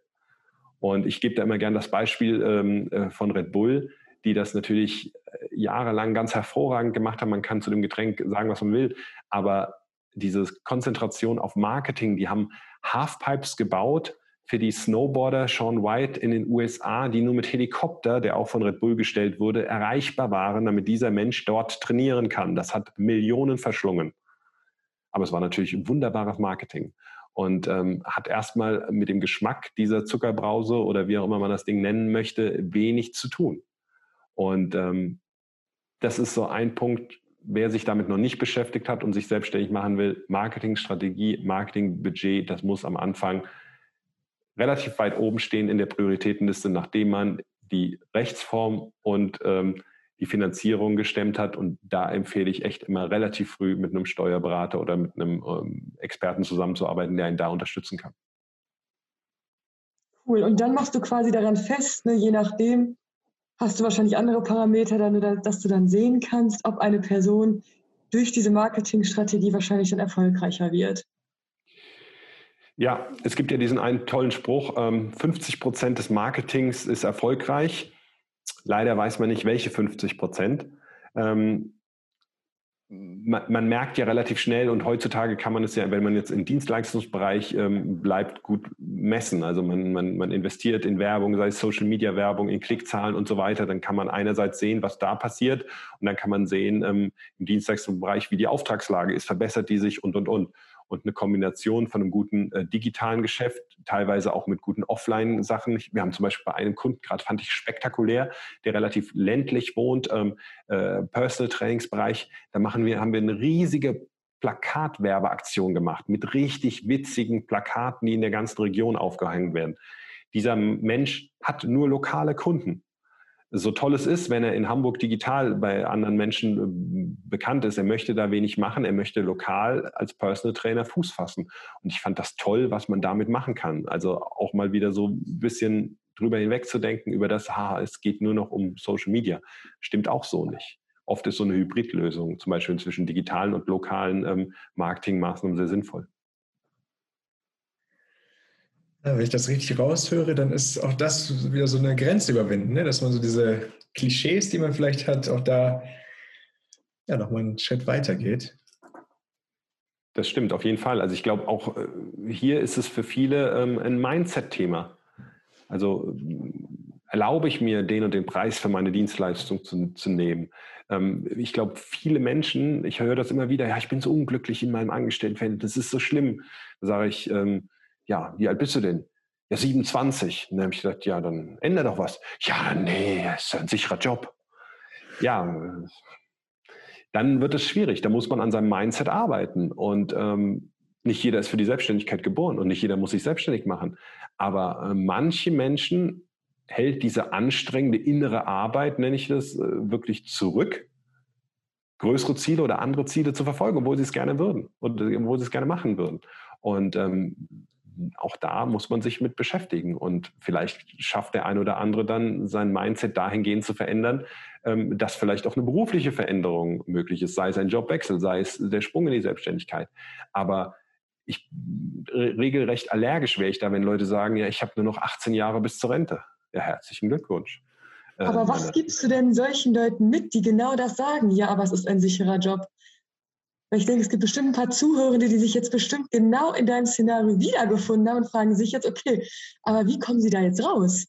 Und ich gebe da immer gern das Beispiel ähm, äh, von Red Bull, die das natürlich äh, jahrelang ganz hervorragend gemacht haben. Man kann zu dem Getränk sagen, was man will, aber diese Konzentration auf Marketing, die haben Halfpipes gebaut, für die Snowboarder Sean White in den USA, die nur mit Helikopter, der auch von Red Bull gestellt wurde, erreichbar waren, damit dieser Mensch dort trainieren kann. Das hat Millionen verschlungen. Aber es war natürlich wunderbares Marketing und ähm, hat erstmal mit dem Geschmack dieser Zuckerbrause oder wie auch immer man das Ding nennen möchte, wenig zu tun. Und ähm, das ist so ein Punkt, wer sich damit noch nicht beschäftigt hat und sich selbstständig machen will, Marketingstrategie, Marketingbudget, das muss am Anfang relativ weit oben stehen in der Prioritätenliste, nachdem man die Rechtsform und ähm, die Finanzierung gestemmt hat. Und da empfehle ich echt immer relativ früh mit einem Steuerberater oder mit einem ähm, Experten zusammenzuarbeiten, der einen da unterstützen kann. Cool. Und dann machst du quasi daran fest, ne, je nachdem, hast du wahrscheinlich andere Parameter, dann, dass du dann sehen kannst, ob eine Person durch diese Marketingstrategie wahrscheinlich dann erfolgreicher wird. Ja, es gibt ja diesen einen tollen Spruch, 50 ähm, Prozent des Marketings ist erfolgreich. Leider weiß man nicht, welche 50 Prozent. Ähm, man, man, merkt ja relativ schnell und heutzutage kann man es ja, wenn man jetzt im Dienstleistungsbereich ähm, bleibt, gut messen. Also man, man, man investiert in Werbung, sei es Social Media Werbung, in Klickzahlen und so weiter. Dann kann man einerseits sehen, was da passiert und dann kann man sehen ähm, im Dienstleistungsbereich, wie die Auftragslage ist, verbessert die sich und und und und eine Kombination von einem guten äh, digitalen Geschäft, teilweise auch mit guten Offline-Sachen. Wir haben zum Beispiel bei einem Kunden, gerade fand ich spektakulär, der relativ ländlich wohnt, ähm, äh, Personal Trainingsbereich. Da machen wir, haben wir eine riesige Plakatwerbeaktion gemacht mit richtig witzigen Plakaten, die in der ganzen Region aufgehängt werden. Dieser Mensch hat nur lokale Kunden so toll es ist, wenn er in Hamburg digital bei anderen Menschen äh, bekannt ist, er möchte da wenig machen, er möchte lokal als Personal Trainer Fuß fassen. Und ich fand das toll, was man damit machen kann. Also auch mal wieder so ein bisschen drüber hinwegzudenken über das, ha, es geht nur noch um Social Media. Stimmt auch so nicht. Oft ist so eine Hybridlösung, zum Beispiel zwischen digitalen und lokalen ähm, Marketingmaßnahmen sehr sinnvoll. Wenn ich das richtig raushöre, dann ist auch das wieder so eine Grenze überwinden, ne? dass man so diese Klischees, die man vielleicht hat, auch da ja, nochmal einen Schritt weiter geht. Das stimmt, auf jeden Fall. Also ich glaube, auch äh, hier ist es für viele ähm, ein Mindset-Thema. Also erlaube ich mir, den und den Preis für meine Dienstleistung zu, zu nehmen. Ähm, ich glaube, viele Menschen, ich höre das immer wieder, ja, ich bin so unglücklich in meinem Angestelltenverhältnis, das ist so schlimm. Da sage ich, ähm, ja, wie alt bist du denn? Ja, 27. Und dann habe ich gesagt, ja, dann ändere doch was. Ja, nee, ist ein sicherer Job. Ja, dann wird es schwierig. Da muss man an seinem Mindset arbeiten. Und ähm, nicht jeder ist für die Selbstständigkeit geboren und nicht jeder muss sich selbstständig machen. Aber äh, manche Menschen hält diese anstrengende innere Arbeit, nenne ich das, äh, wirklich zurück, größere Ziele oder andere Ziele zu verfolgen, obwohl sie es gerne würden und obwohl sie es gerne machen würden. Und ähm, auch da muss man sich mit beschäftigen. Und vielleicht schafft der ein oder andere dann sein Mindset dahingehend zu verändern, ähm, dass vielleicht auch eine berufliche Veränderung möglich ist, sei es ein Jobwechsel, sei es der Sprung in die Selbstständigkeit. Aber ich regelrecht allergisch wäre ich da, wenn Leute sagen, ja, ich habe nur noch 18 Jahre bis zur Rente. Ja, herzlichen Glückwunsch. Aber ähm, was gibst du denn solchen Leuten mit, die genau das sagen? Ja, aber es ist ein sicherer Job. Weil ich denke, es gibt bestimmt ein paar Zuhörende, die sich jetzt bestimmt genau in deinem Szenario wiedergefunden haben und fragen sich jetzt, okay, aber wie kommen sie da jetzt raus?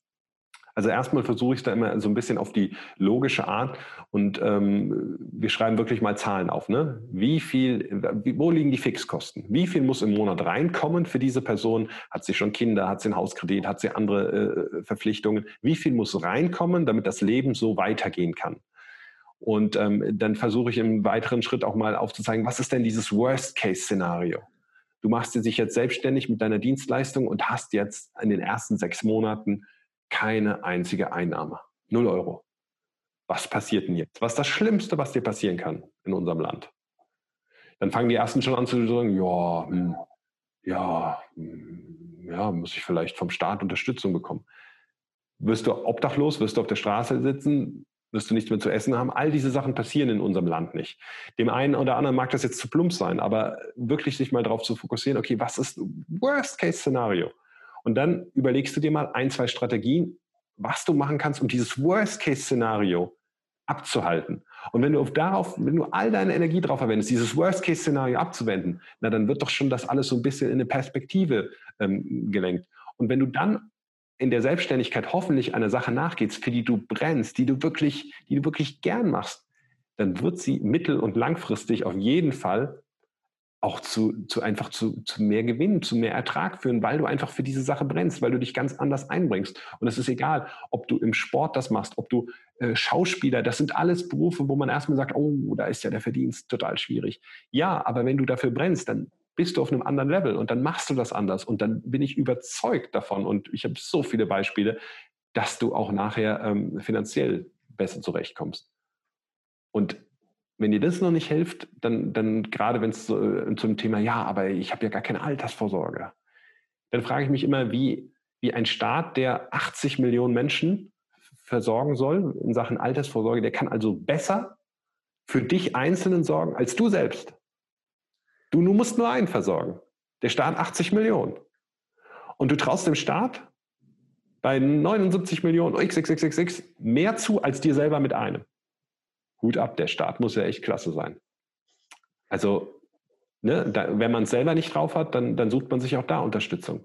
Also erstmal versuche ich da immer so ein bisschen auf die logische Art und ähm, wir schreiben wirklich mal Zahlen auf. Ne? Wie viel, wo liegen die Fixkosten? Wie viel muss im Monat reinkommen für diese Person? Hat sie schon Kinder? Hat sie einen Hauskredit? Hat sie andere äh, Verpflichtungen? Wie viel muss reinkommen, damit das Leben so weitergehen kann? Und ähm, dann versuche ich im weiteren Schritt auch mal aufzuzeigen, was ist denn dieses Worst-Case-Szenario? Du machst dir sich jetzt selbstständig mit deiner Dienstleistung und hast jetzt in den ersten sechs Monaten keine einzige Einnahme. Null Euro. Was passiert denn jetzt? Was ist das Schlimmste, was dir passieren kann in unserem Land? Dann fangen die ersten schon an zu sagen, ja, hm, ja, hm, ja, muss ich vielleicht vom Staat Unterstützung bekommen. Wirst du obdachlos, wirst du auf der Straße sitzen, wirst du nichts mehr zu essen haben. All diese Sachen passieren in unserem Land nicht. Dem einen oder anderen mag das jetzt zu plump sein, aber wirklich sich mal darauf zu fokussieren, okay, was ist Worst-Case-Szenario? Und dann überlegst du dir mal ein, zwei Strategien, was du machen kannst, um dieses Worst-Case-Szenario abzuhalten. Und wenn du auf darauf, wenn du all deine Energie darauf verwendest, dieses Worst-Case-Szenario abzuwenden, na dann wird doch schon das alles so ein bisschen in eine Perspektive ähm, gelenkt. Und wenn du dann in der Selbstständigkeit hoffentlich einer Sache nachgehst, für die du brennst, die du wirklich, die du wirklich gern machst, dann wird sie mittel- und langfristig auf jeden Fall auch zu, zu einfach zu, zu mehr Gewinn, zu mehr Ertrag führen, weil du einfach für diese Sache brennst, weil du dich ganz anders einbringst. Und es ist egal, ob du im Sport das machst, ob du äh, Schauspieler, das sind alles Berufe, wo man erstmal sagt, oh, da ist ja der Verdienst total schwierig. Ja, aber wenn du dafür brennst, dann bist du auf einem anderen Level und dann machst du das anders. Und dann bin ich überzeugt davon, und ich habe so viele Beispiele, dass du auch nachher ähm, finanziell besser zurechtkommst. Und wenn dir das noch nicht hilft, dann, dann gerade wenn es so, äh, zum Thema, ja, aber ich habe ja gar keine Altersvorsorge, dann frage ich mich immer, wie, wie ein Staat, der 80 Millionen Menschen versorgen soll in Sachen Altersvorsorge, der kann also besser für dich Einzelnen sorgen als du selbst. Du, du musst nur einen versorgen. Der Staat 80 Millionen. Und du traust dem Staat bei 79 Millionen XXXX mehr zu als dir selber mit einem. Hut ab, der Staat muss ja echt klasse sein. Also, ne, da, wenn man es selber nicht drauf hat, dann, dann sucht man sich auch da Unterstützung.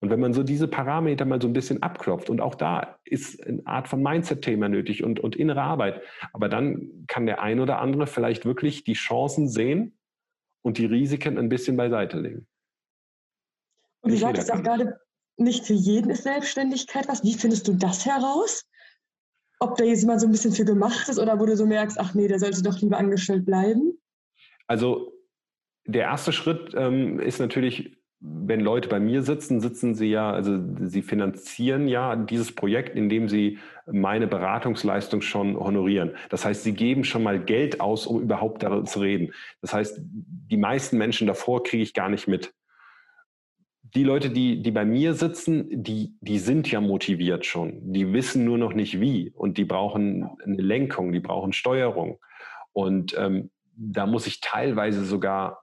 Und wenn man so diese Parameter mal so ein bisschen abklopft, und auch da ist eine Art von Mindset-Thema nötig und, und innere Arbeit, aber dann kann der ein oder andere vielleicht wirklich die Chancen sehen und die Risiken ein bisschen beiseite legen. Und du sagtest auch gerade, nicht für jeden ist Selbstständigkeit was. Wie findest du das heraus? ob da jetzt mal so ein bisschen für gemacht ist oder wo du so merkst, ach nee, der sollte doch lieber angestellt bleiben? Also der erste Schritt ähm, ist natürlich, wenn Leute bei mir sitzen, sitzen sie ja, also sie finanzieren ja dieses Projekt, indem sie meine Beratungsleistung schon honorieren. Das heißt, sie geben schon mal Geld aus, um überhaupt darüber zu reden. Das heißt, die meisten Menschen davor kriege ich gar nicht mit die Leute, die, die bei mir sitzen, die, die sind ja motiviert schon. Die wissen nur noch nicht wie und die brauchen eine Lenkung, die brauchen Steuerung. Und ähm, da muss ich teilweise sogar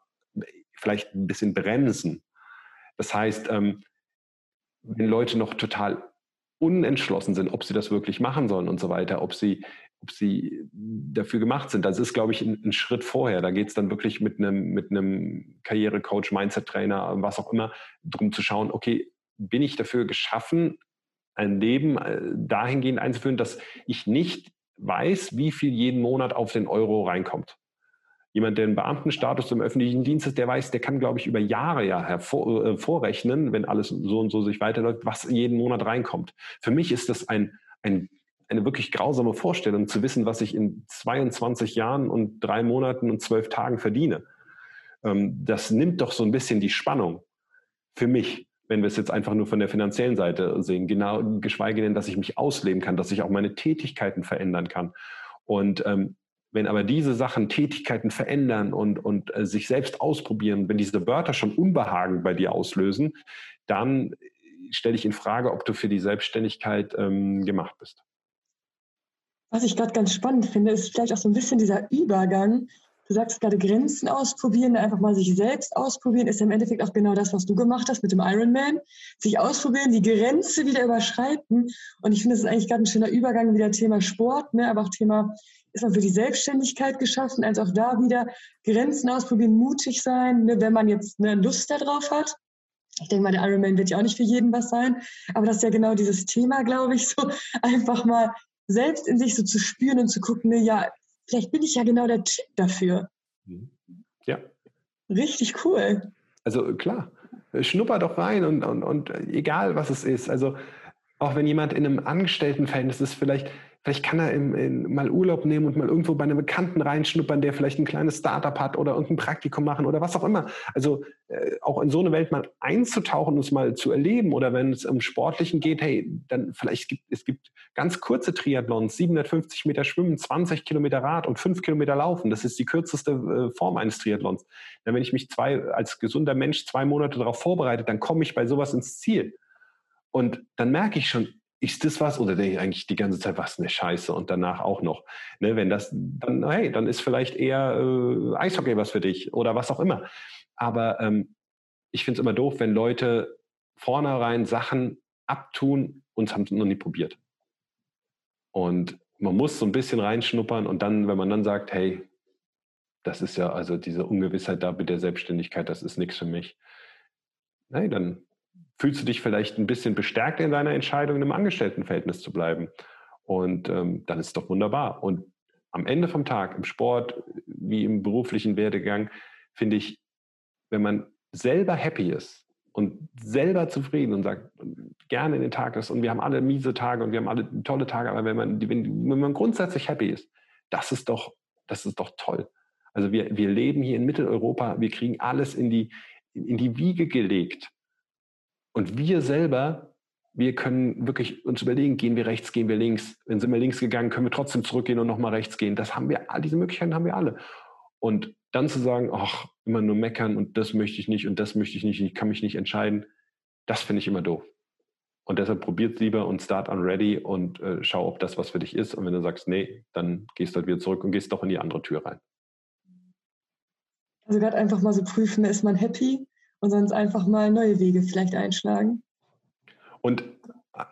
vielleicht ein bisschen bremsen. Das heißt, ähm, wenn Leute noch total unentschlossen sind, ob sie das wirklich machen sollen und so weiter, ob sie ob sie dafür gemacht sind. Das ist, glaube ich, ein, ein Schritt vorher. Da geht es dann wirklich mit einem, mit einem Karrierecoach, Mindset-Trainer, was auch immer, darum zu schauen, okay, bin ich dafür geschaffen, ein Leben äh, dahingehend einzuführen, dass ich nicht weiß, wie viel jeden Monat auf den Euro reinkommt. Jemand, der einen Beamtenstatus im öffentlichen Dienst ist, der weiß, der kann, glaube ich, über Jahre ja hervor, äh, vorrechnen, wenn alles so und so sich weiterläuft, was jeden Monat reinkommt. Für mich ist das ein, ein eine wirklich grausame Vorstellung, zu wissen, was ich in 22 Jahren und drei Monaten und zwölf Tagen verdiene. Ähm, das nimmt doch so ein bisschen die Spannung für mich, wenn wir es jetzt einfach nur von der finanziellen Seite sehen. Genau, geschweige denn, dass ich mich ausleben kann, dass ich auch meine Tätigkeiten verändern kann. Und ähm, wenn aber diese Sachen Tätigkeiten verändern und, und äh, sich selbst ausprobieren, wenn diese Wörter schon Unbehagen bei dir auslösen, dann stelle ich in Frage, ob du für die Selbstständigkeit ähm, gemacht bist. Was ich gerade ganz spannend finde, ist vielleicht auch so ein bisschen dieser Übergang. Du sagst gerade Grenzen ausprobieren, einfach mal sich selbst ausprobieren, ist im Endeffekt auch genau das, was du gemacht hast mit dem Ironman. Sich ausprobieren, die Grenze wieder überschreiten. Und ich finde, das ist eigentlich gerade ein schöner Übergang wieder Thema Sport, ne? aber auch Thema, ist man für die Selbstständigkeit geschaffen, als auch da wieder Grenzen ausprobieren, mutig sein, ne? wenn man jetzt eine Lust darauf hat. Ich denke mal, der Ironman wird ja auch nicht für jeden was sein, aber das ist ja genau dieses Thema, glaube ich, so einfach mal selbst in sich so zu spüren und zu gucken, ne, ja, vielleicht bin ich ja genau der Typ dafür. Mhm. Ja. Richtig cool. Also klar, schnupper doch rein und, und, und egal was es ist. Also auch wenn jemand in einem Angestelltenverhältnis ist, vielleicht Vielleicht kann er im, in, mal Urlaub nehmen und mal irgendwo bei einem Bekannten reinschnuppern, der vielleicht ein kleines Startup hat oder irgendein Praktikum machen oder was auch immer. Also äh, auch in so eine Welt mal einzutauchen und es mal zu erleben oder wenn es um Sportlichen geht, hey, dann vielleicht gibt es gibt ganz kurze Triathlons, 750 Meter Schwimmen, 20 Kilometer Rad und 5 Kilometer Laufen. Das ist die kürzeste äh, Form eines Triathlons. Ja, wenn ich mich zwei als gesunder Mensch zwei Monate darauf vorbereite, dann komme ich bei sowas ins Ziel. Und dann merke ich schon, ist das was oder denke ich eigentlich die ganze Zeit, was eine Scheiße und danach auch noch. Ne, wenn das, dann, hey, dann ist vielleicht eher äh, Eishockey was für dich oder was auch immer. Aber ähm, ich finde es immer doof, wenn Leute vornherein Sachen abtun und haben es noch nie probiert. Und man muss so ein bisschen reinschnuppern und dann, wenn man dann sagt, hey, das ist ja also diese Ungewissheit da mit der Selbstständigkeit, das ist nichts für mich. Nein, dann fühlst du dich vielleicht ein bisschen bestärkt in deiner Entscheidung, in einem Angestelltenverhältnis zu bleiben. Und ähm, dann ist es doch wunderbar. Und am Ende vom Tag, im Sport wie im beruflichen Werdegang, finde ich, wenn man selber happy ist und selber zufrieden und sagt, gerne in den Tag ist und wir haben alle miese Tage und wir haben alle tolle Tage, aber wenn man, wenn, wenn man grundsätzlich happy ist, das ist doch, das ist doch toll. Also wir, wir leben hier in Mitteleuropa, wir kriegen alles in die, in die Wiege gelegt. Und wir selber, wir können wirklich uns überlegen, gehen wir rechts, gehen wir links. Wenn sind wir links gegangen, können wir trotzdem zurückgehen und nochmal rechts gehen. Das haben wir, diese Möglichkeiten haben wir alle. Und dann zu sagen, ach, immer nur meckern und das möchte ich nicht und das möchte ich nicht, ich kann mich nicht entscheiden, das finde ich immer doof. Und deshalb probiert lieber und start on ready und äh, schau, ob das was für dich ist. Und wenn du sagst, nee, dann gehst du halt wieder zurück und gehst doch in die andere Tür rein. Also gerade einfach mal so prüfen, ist man happy und sonst einfach mal neue Wege vielleicht einschlagen. Und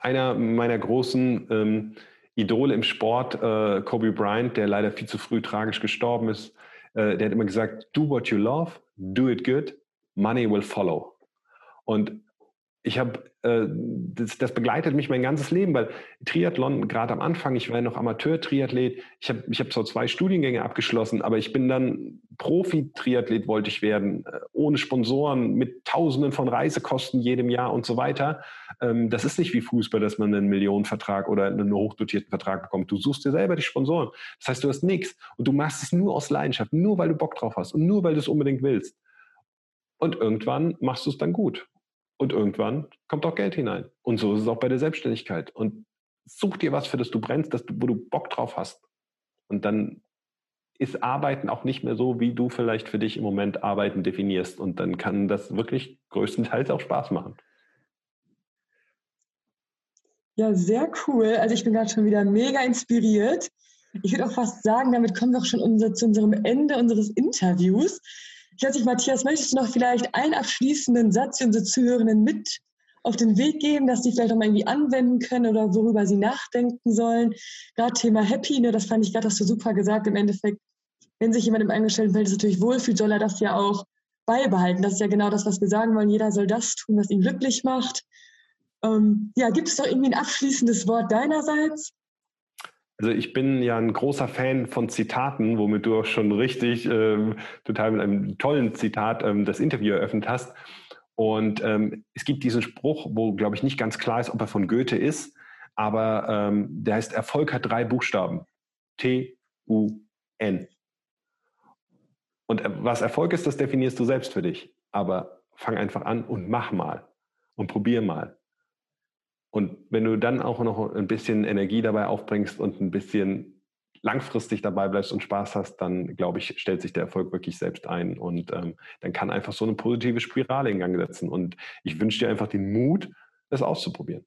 einer meiner großen ähm, Idole im Sport, äh, Kobe Bryant, der leider viel zu früh tragisch gestorben ist, äh, der hat immer gesagt, do what you love, do it good, money will follow. Und ich habe, äh, das, das, begleitet mich mein ganzes Leben, weil Triathlon, gerade am Anfang, ich war ja noch Amateur-Triathlet, ich habe ich hab zwar zwei Studiengänge abgeschlossen, aber ich bin dann Profi-Triathlet wollte ich werden, äh, ohne Sponsoren, mit Tausenden von Reisekosten jedem Jahr und so weiter. Ähm, das ist nicht wie Fußball, dass man einen Millionenvertrag oder einen hochdotierten Vertrag bekommt. Du suchst dir selber die Sponsoren. Das heißt, du hast nichts und du machst es nur aus Leidenschaft, nur weil du Bock drauf hast und nur weil du es unbedingt willst. Und irgendwann machst du es dann gut. Und irgendwann kommt auch Geld hinein. Und so ist es auch bei der Selbstständigkeit. Und such dir was, für das du brennst, das wo du Bock drauf hast. Und dann ist Arbeiten auch nicht mehr so, wie du vielleicht für dich im Moment Arbeiten definierst. Und dann kann das wirklich größtenteils auch Spaß machen. Ja, sehr cool. Also ich bin gerade schon wieder mega inspiriert. Ich würde auch fast sagen, damit kommen wir auch schon unser, zu unserem Ende unseres Interviews. Ich weiß nicht, Matthias, möchtest du noch vielleicht einen abschließenden Satz für unsere Zuhörenden mit auf den Weg geben, dass sie vielleicht noch mal irgendwie anwenden können oder worüber sie nachdenken sollen? Gerade Thema Happy, ne, das fand ich gerade, hast du super gesagt. Im Endeffekt, wenn sich jemand im Angestelltenverhältnis natürlich wohlfühlt, soll er das ja auch beibehalten. Das ist ja genau das, was wir sagen wollen. Jeder soll das tun, was ihn glücklich macht. Ähm, ja, gibt es doch irgendwie ein abschließendes Wort deinerseits? Also ich bin ja ein großer Fan von Zitaten, womit du auch schon richtig ähm, total mit einem tollen Zitat ähm, das Interview eröffnet hast. Und ähm, es gibt diesen Spruch, wo, glaube ich, nicht ganz klar ist, ob er von Goethe ist, aber ähm, der heißt, Erfolg hat drei Buchstaben. T-U-N. Und äh, was Erfolg ist, das definierst du selbst für dich. Aber fang einfach an und mach mal und probier mal. Und wenn du dann auch noch ein bisschen Energie dabei aufbringst und ein bisschen langfristig dabei bleibst und Spaß hast, dann glaube ich, stellt sich der Erfolg wirklich selbst ein und ähm, dann kann einfach so eine positive Spirale in Gang setzen. Und ich wünsche dir einfach den Mut, das auszuprobieren.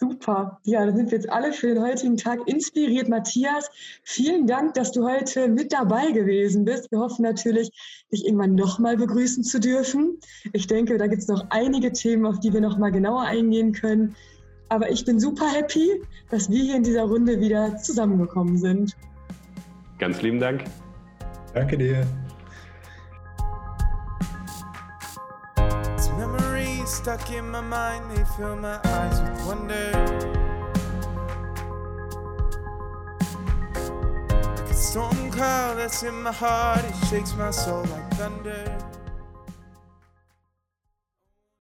Super. Ja, dann sind wir jetzt alle für den heutigen Tag inspiriert. Matthias, vielen Dank, dass du heute mit dabei gewesen bist. Wir hoffen natürlich, dich irgendwann nochmal begrüßen zu dürfen. Ich denke, da gibt es noch einige Themen, auf die wir nochmal genauer eingehen können. Aber ich bin super happy, dass wir hier in dieser Runde wieder zusammengekommen sind. Ganz lieben Dank. Danke dir. Stuck in my mind, they fill my eyes with wonder. Like a storm cloud that's in my heart, it shakes my soul like thunder.